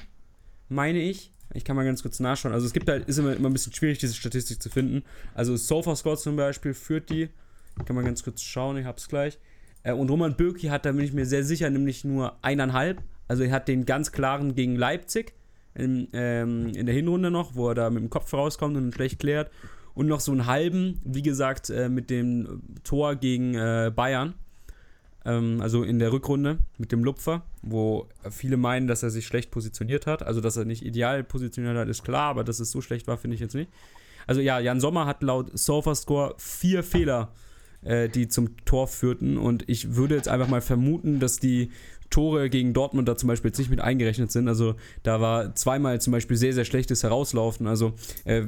Meine ich. Ich kann mal ganz kurz nachschauen. Also es gibt halt, ist immer, immer ein bisschen schwierig, diese Statistik zu finden. Also SofaScore zum Beispiel führt die. Ich kann mal ganz kurz schauen, ich hab's gleich. Äh, und Roman Bürki hat, da bin ich mir sehr sicher, nämlich nur eineinhalb. Also er hat den ganz klaren gegen Leipzig in, ähm, in der Hinrunde noch, wo er da mit dem Kopf rauskommt und schlecht klärt. Und noch so einen halben, wie gesagt, äh, mit dem Tor gegen äh, Bayern. Ähm, also in der Rückrunde mit dem Lupfer, wo viele meinen, dass er sich schlecht positioniert hat. Also, dass er nicht ideal positioniert hat, ist klar, aber dass es so schlecht war, finde ich jetzt nicht. Also, ja, Jan Sommer hat laut SofaScore vier Fehler, äh, die zum Tor führten. Und ich würde jetzt einfach mal vermuten, dass die Tore gegen Dortmund da zum Beispiel jetzt nicht mit eingerechnet sind. Also da war zweimal zum Beispiel sehr, sehr schlechtes Herauslaufen. Also äh,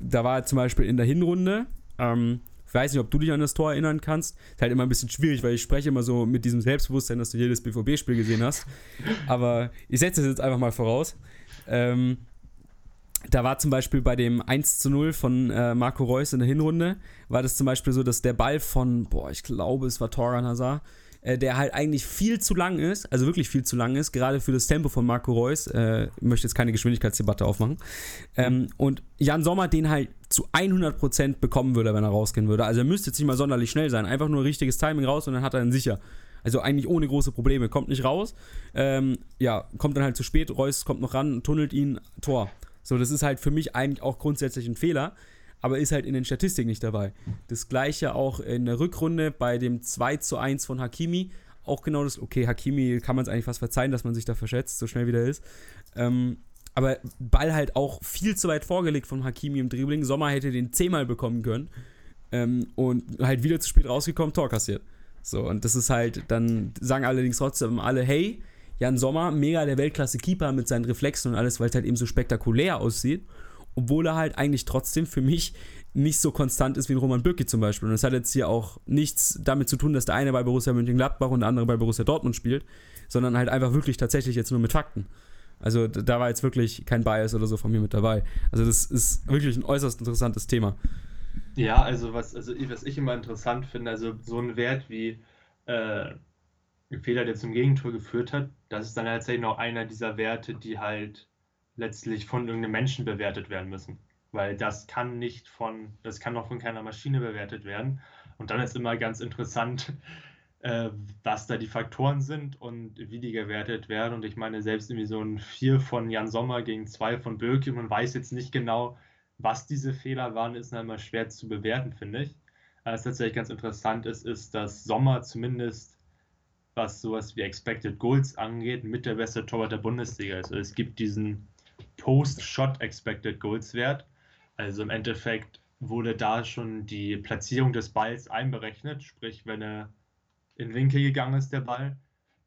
da war zum Beispiel in der Hinrunde, ähm, ich weiß nicht, ob du dich an das Tor erinnern kannst. Ist halt immer ein bisschen schwierig, weil ich spreche immer so mit diesem Selbstbewusstsein, dass du jedes BVB-Spiel gesehen hast. Aber ich setze es jetzt einfach mal voraus. Ähm, da war zum Beispiel bei dem 1 zu 0 von äh, Marco Reus in der Hinrunde, war das zum Beispiel so, dass der Ball von, boah, ich glaube, es war Torgan Hazard, äh, der halt eigentlich viel zu lang ist, also wirklich viel zu lang ist, gerade für das Tempo von Marco Reus. Äh, ich möchte jetzt keine Geschwindigkeitsdebatte aufmachen. Ähm, und Jan Sommer den halt zu 100% bekommen würde, wenn er rausgehen würde. Also er müsste jetzt nicht mal sonderlich schnell sein, einfach nur richtiges Timing raus und dann hat er ihn sicher. Also eigentlich ohne große Probleme. Kommt nicht raus, ähm, ja, kommt dann halt zu spät, Reus kommt noch ran, tunnelt ihn, Tor. So, das ist halt für mich eigentlich auch grundsätzlich ein Fehler aber ist halt in den Statistiken nicht dabei. Das gleiche auch in der Rückrunde bei dem 2 zu 1 von Hakimi. Auch genau das, okay, Hakimi kann man es eigentlich fast verzeihen, dass man sich da verschätzt, so schnell wie der ist. Ähm, aber Ball halt auch viel zu weit vorgelegt von Hakimi im Dribbling. Sommer hätte den zehnmal bekommen können. Ähm, und halt wieder zu spät rausgekommen, Tor kassiert. So, und das ist halt, dann sagen allerdings trotzdem alle, hey, Jan Sommer, mega der Weltklasse-Keeper mit seinen Reflexen und alles, weil es halt eben so spektakulär aussieht obwohl er halt eigentlich trotzdem für mich nicht so konstant ist wie ein Roman Bürki zum Beispiel. Und das hat jetzt hier auch nichts damit zu tun, dass der eine bei Borussia Mönchengladbach und der andere bei Borussia Dortmund spielt, sondern halt einfach wirklich tatsächlich jetzt nur mit Fakten. Also da war jetzt wirklich kein Bias oder so von mir mit dabei. Also das ist wirklich ein äußerst interessantes Thema. Ja, also was, also was ich immer interessant finde, also so ein Wert wie äh, Fehler, der zum Gegentor geführt hat, das ist dann tatsächlich noch einer dieser Werte, die halt letztlich von irgendeinem Menschen bewertet werden müssen. Weil das kann nicht von, das kann noch von keiner Maschine bewertet werden. Und dann ist immer ganz interessant, <laughs> äh, was da die Faktoren sind und wie die gewertet werden. Und ich meine, selbst irgendwie so ein 4 von Jan Sommer gegen 2 von Böke, man weiß jetzt nicht genau, was diese Fehler waren, ist dann immer schwer zu bewerten, finde ich. Was tatsächlich ganz interessant ist, ist, dass Sommer zumindest, was sowas wie Expected Goals angeht, mit der beste Torwart der Bundesliga ist. Also es gibt diesen Post-Shot Expected Goals Wert. Also im Endeffekt wurde da schon die Platzierung des Balls einberechnet, sprich, wenn er in Winkel gegangen ist, der Ball,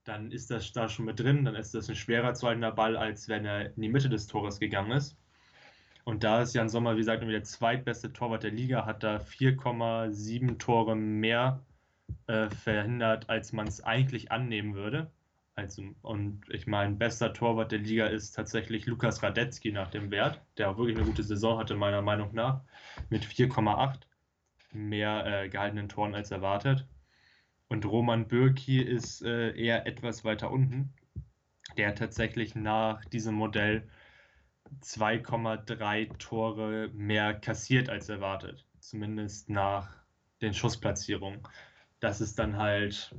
dann ist das da schon mit drin, dann ist das ein schwerer zu haltender Ball, als wenn er in die Mitte des Tores gegangen ist. Und da ist Jan Sommer, wie gesagt, der zweitbeste Torwart der Liga, hat da 4,7 Tore mehr äh, verhindert, als man es eigentlich annehmen würde. Also, und ich meine, bester Torwart der Liga ist tatsächlich Lukas Radetzky nach dem Wert, der auch wirklich eine gute Saison hatte, meiner Meinung nach, mit 4,8 mehr äh, gehaltenen Toren als erwartet. Und Roman Bürki ist äh, eher etwas weiter unten, der tatsächlich nach diesem Modell 2,3 Tore mehr kassiert als erwartet. Zumindest nach den Schussplatzierungen. Das ist dann halt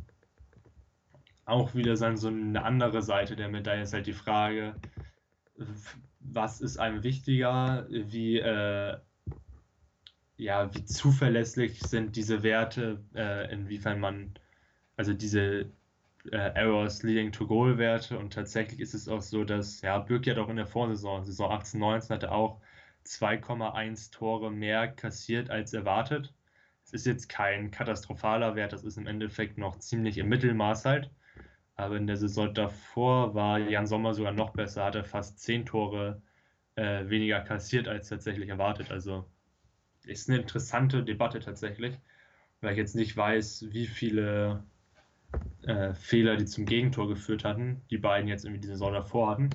auch wieder sein, so eine andere Seite der Medaille ist halt die Frage, was ist einem wichtiger, wie, äh, ja, wie zuverlässig sind diese Werte, äh, inwiefern man, also diese äh, Errors leading to Goal Werte und tatsächlich ist es auch so, dass, ja, Bürg ja doch in der Vorsaison, Saison 18, 19 hatte auch 2,1 Tore mehr kassiert als erwartet. Es ist jetzt kein katastrophaler Wert, das ist im Endeffekt noch ziemlich im Mittelmaß halt. Aber in der Saison davor war Jan Sommer sogar noch besser, hat er fast zehn Tore äh, weniger kassiert als tatsächlich erwartet. Also ist eine interessante Debatte tatsächlich, weil ich jetzt nicht weiß, wie viele äh, Fehler, die zum Gegentor geführt hatten, die beiden jetzt irgendwie die Saison davor hatten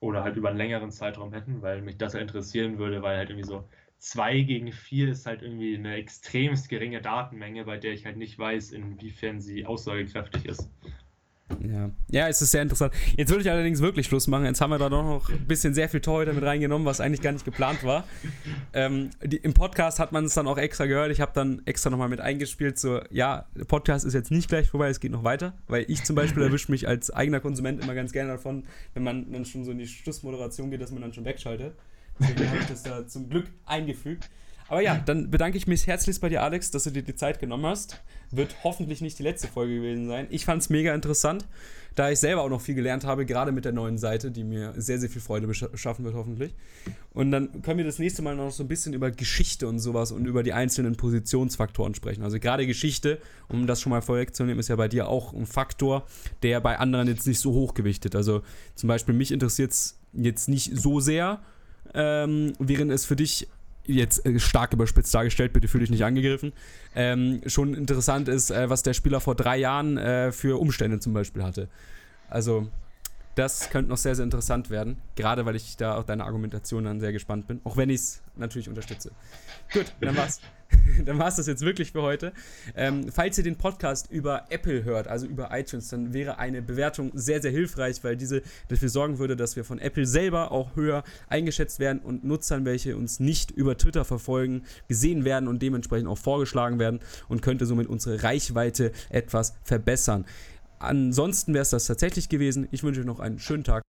oder halt über einen längeren Zeitraum hätten, weil mich das interessieren würde, weil halt irgendwie so 2 gegen 4 ist halt irgendwie eine extremst geringe Datenmenge, bei der ich halt nicht weiß, inwiefern sie aussagekräftig ist. Ja. ja, es ist sehr interessant. Jetzt würde ich allerdings wirklich Schluss machen. Jetzt haben wir da doch noch ein bisschen sehr viel Torhüter mit reingenommen, was eigentlich gar nicht geplant war. Ähm, die, Im Podcast hat man es dann auch extra gehört. Ich habe dann extra nochmal mit eingespielt, so, ja, der Podcast ist jetzt nicht gleich vorbei, es geht noch weiter. Weil ich zum Beispiel <laughs> erwische mich als eigener Konsument immer ganz gerne davon, wenn man dann schon so in die Schlussmoderation geht, dass man dann schon wegschaltet. Deswegen habe ich das da zum Glück eingefügt. Aber ja, dann bedanke ich mich herzlichst bei dir, Alex, dass du dir die Zeit genommen hast. Wird hoffentlich nicht die letzte Folge gewesen sein. Ich fand es mega interessant, da ich selber auch noch viel gelernt habe, gerade mit der neuen Seite, die mir sehr, sehr viel Freude beschaffen wird, hoffentlich. Und dann können wir das nächste Mal noch so ein bisschen über Geschichte und sowas und über die einzelnen Positionsfaktoren sprechen. Also gerade Geschichte, um das schon mal vorwegzunehmen, ist ja bei dir auch ein Faktor, der bei anderen jetzt nicht so hochgewichtet. Also zum Beispiel mich interessiert es jetzt nicht so sehr, ähm, während es für dich jetzt äh, stark überspitzt dargestellt, bitte fühle dich nicht angegriffen, ähm, schon interessant ist, äh, was der Spieler vor drei Jahren äh, für Umstände zum Beispiel hatte. Also das könnte noch sehr, sehr interessant werden. Gerade weil ich da auf deine Argumentation dann sehr gespannt bin. Auch wenn ich es natürlich unterstütze. Gut, dann war's. <laughs> dann war es das jetzt wirklich für heute. Ähm, falls ihr den Podcast über Apple hört, also über iTunes, dann wäre eine Bewertung sehr, sehr hilfreich, weil diese dafür sorgen würde, dass wir von Apple selber auch höher eingeschätzt werden und Nutzern, welche uns nicht über Twitter verfolgen, gesehen werden und dementsprechend auch vorgeschlagen werden und könnte somit unsere Reichweite etwas verbessern. Ansonsten wäre es das tatsächlich gewesen. Ich wünsche euch noch einen schönen Tag.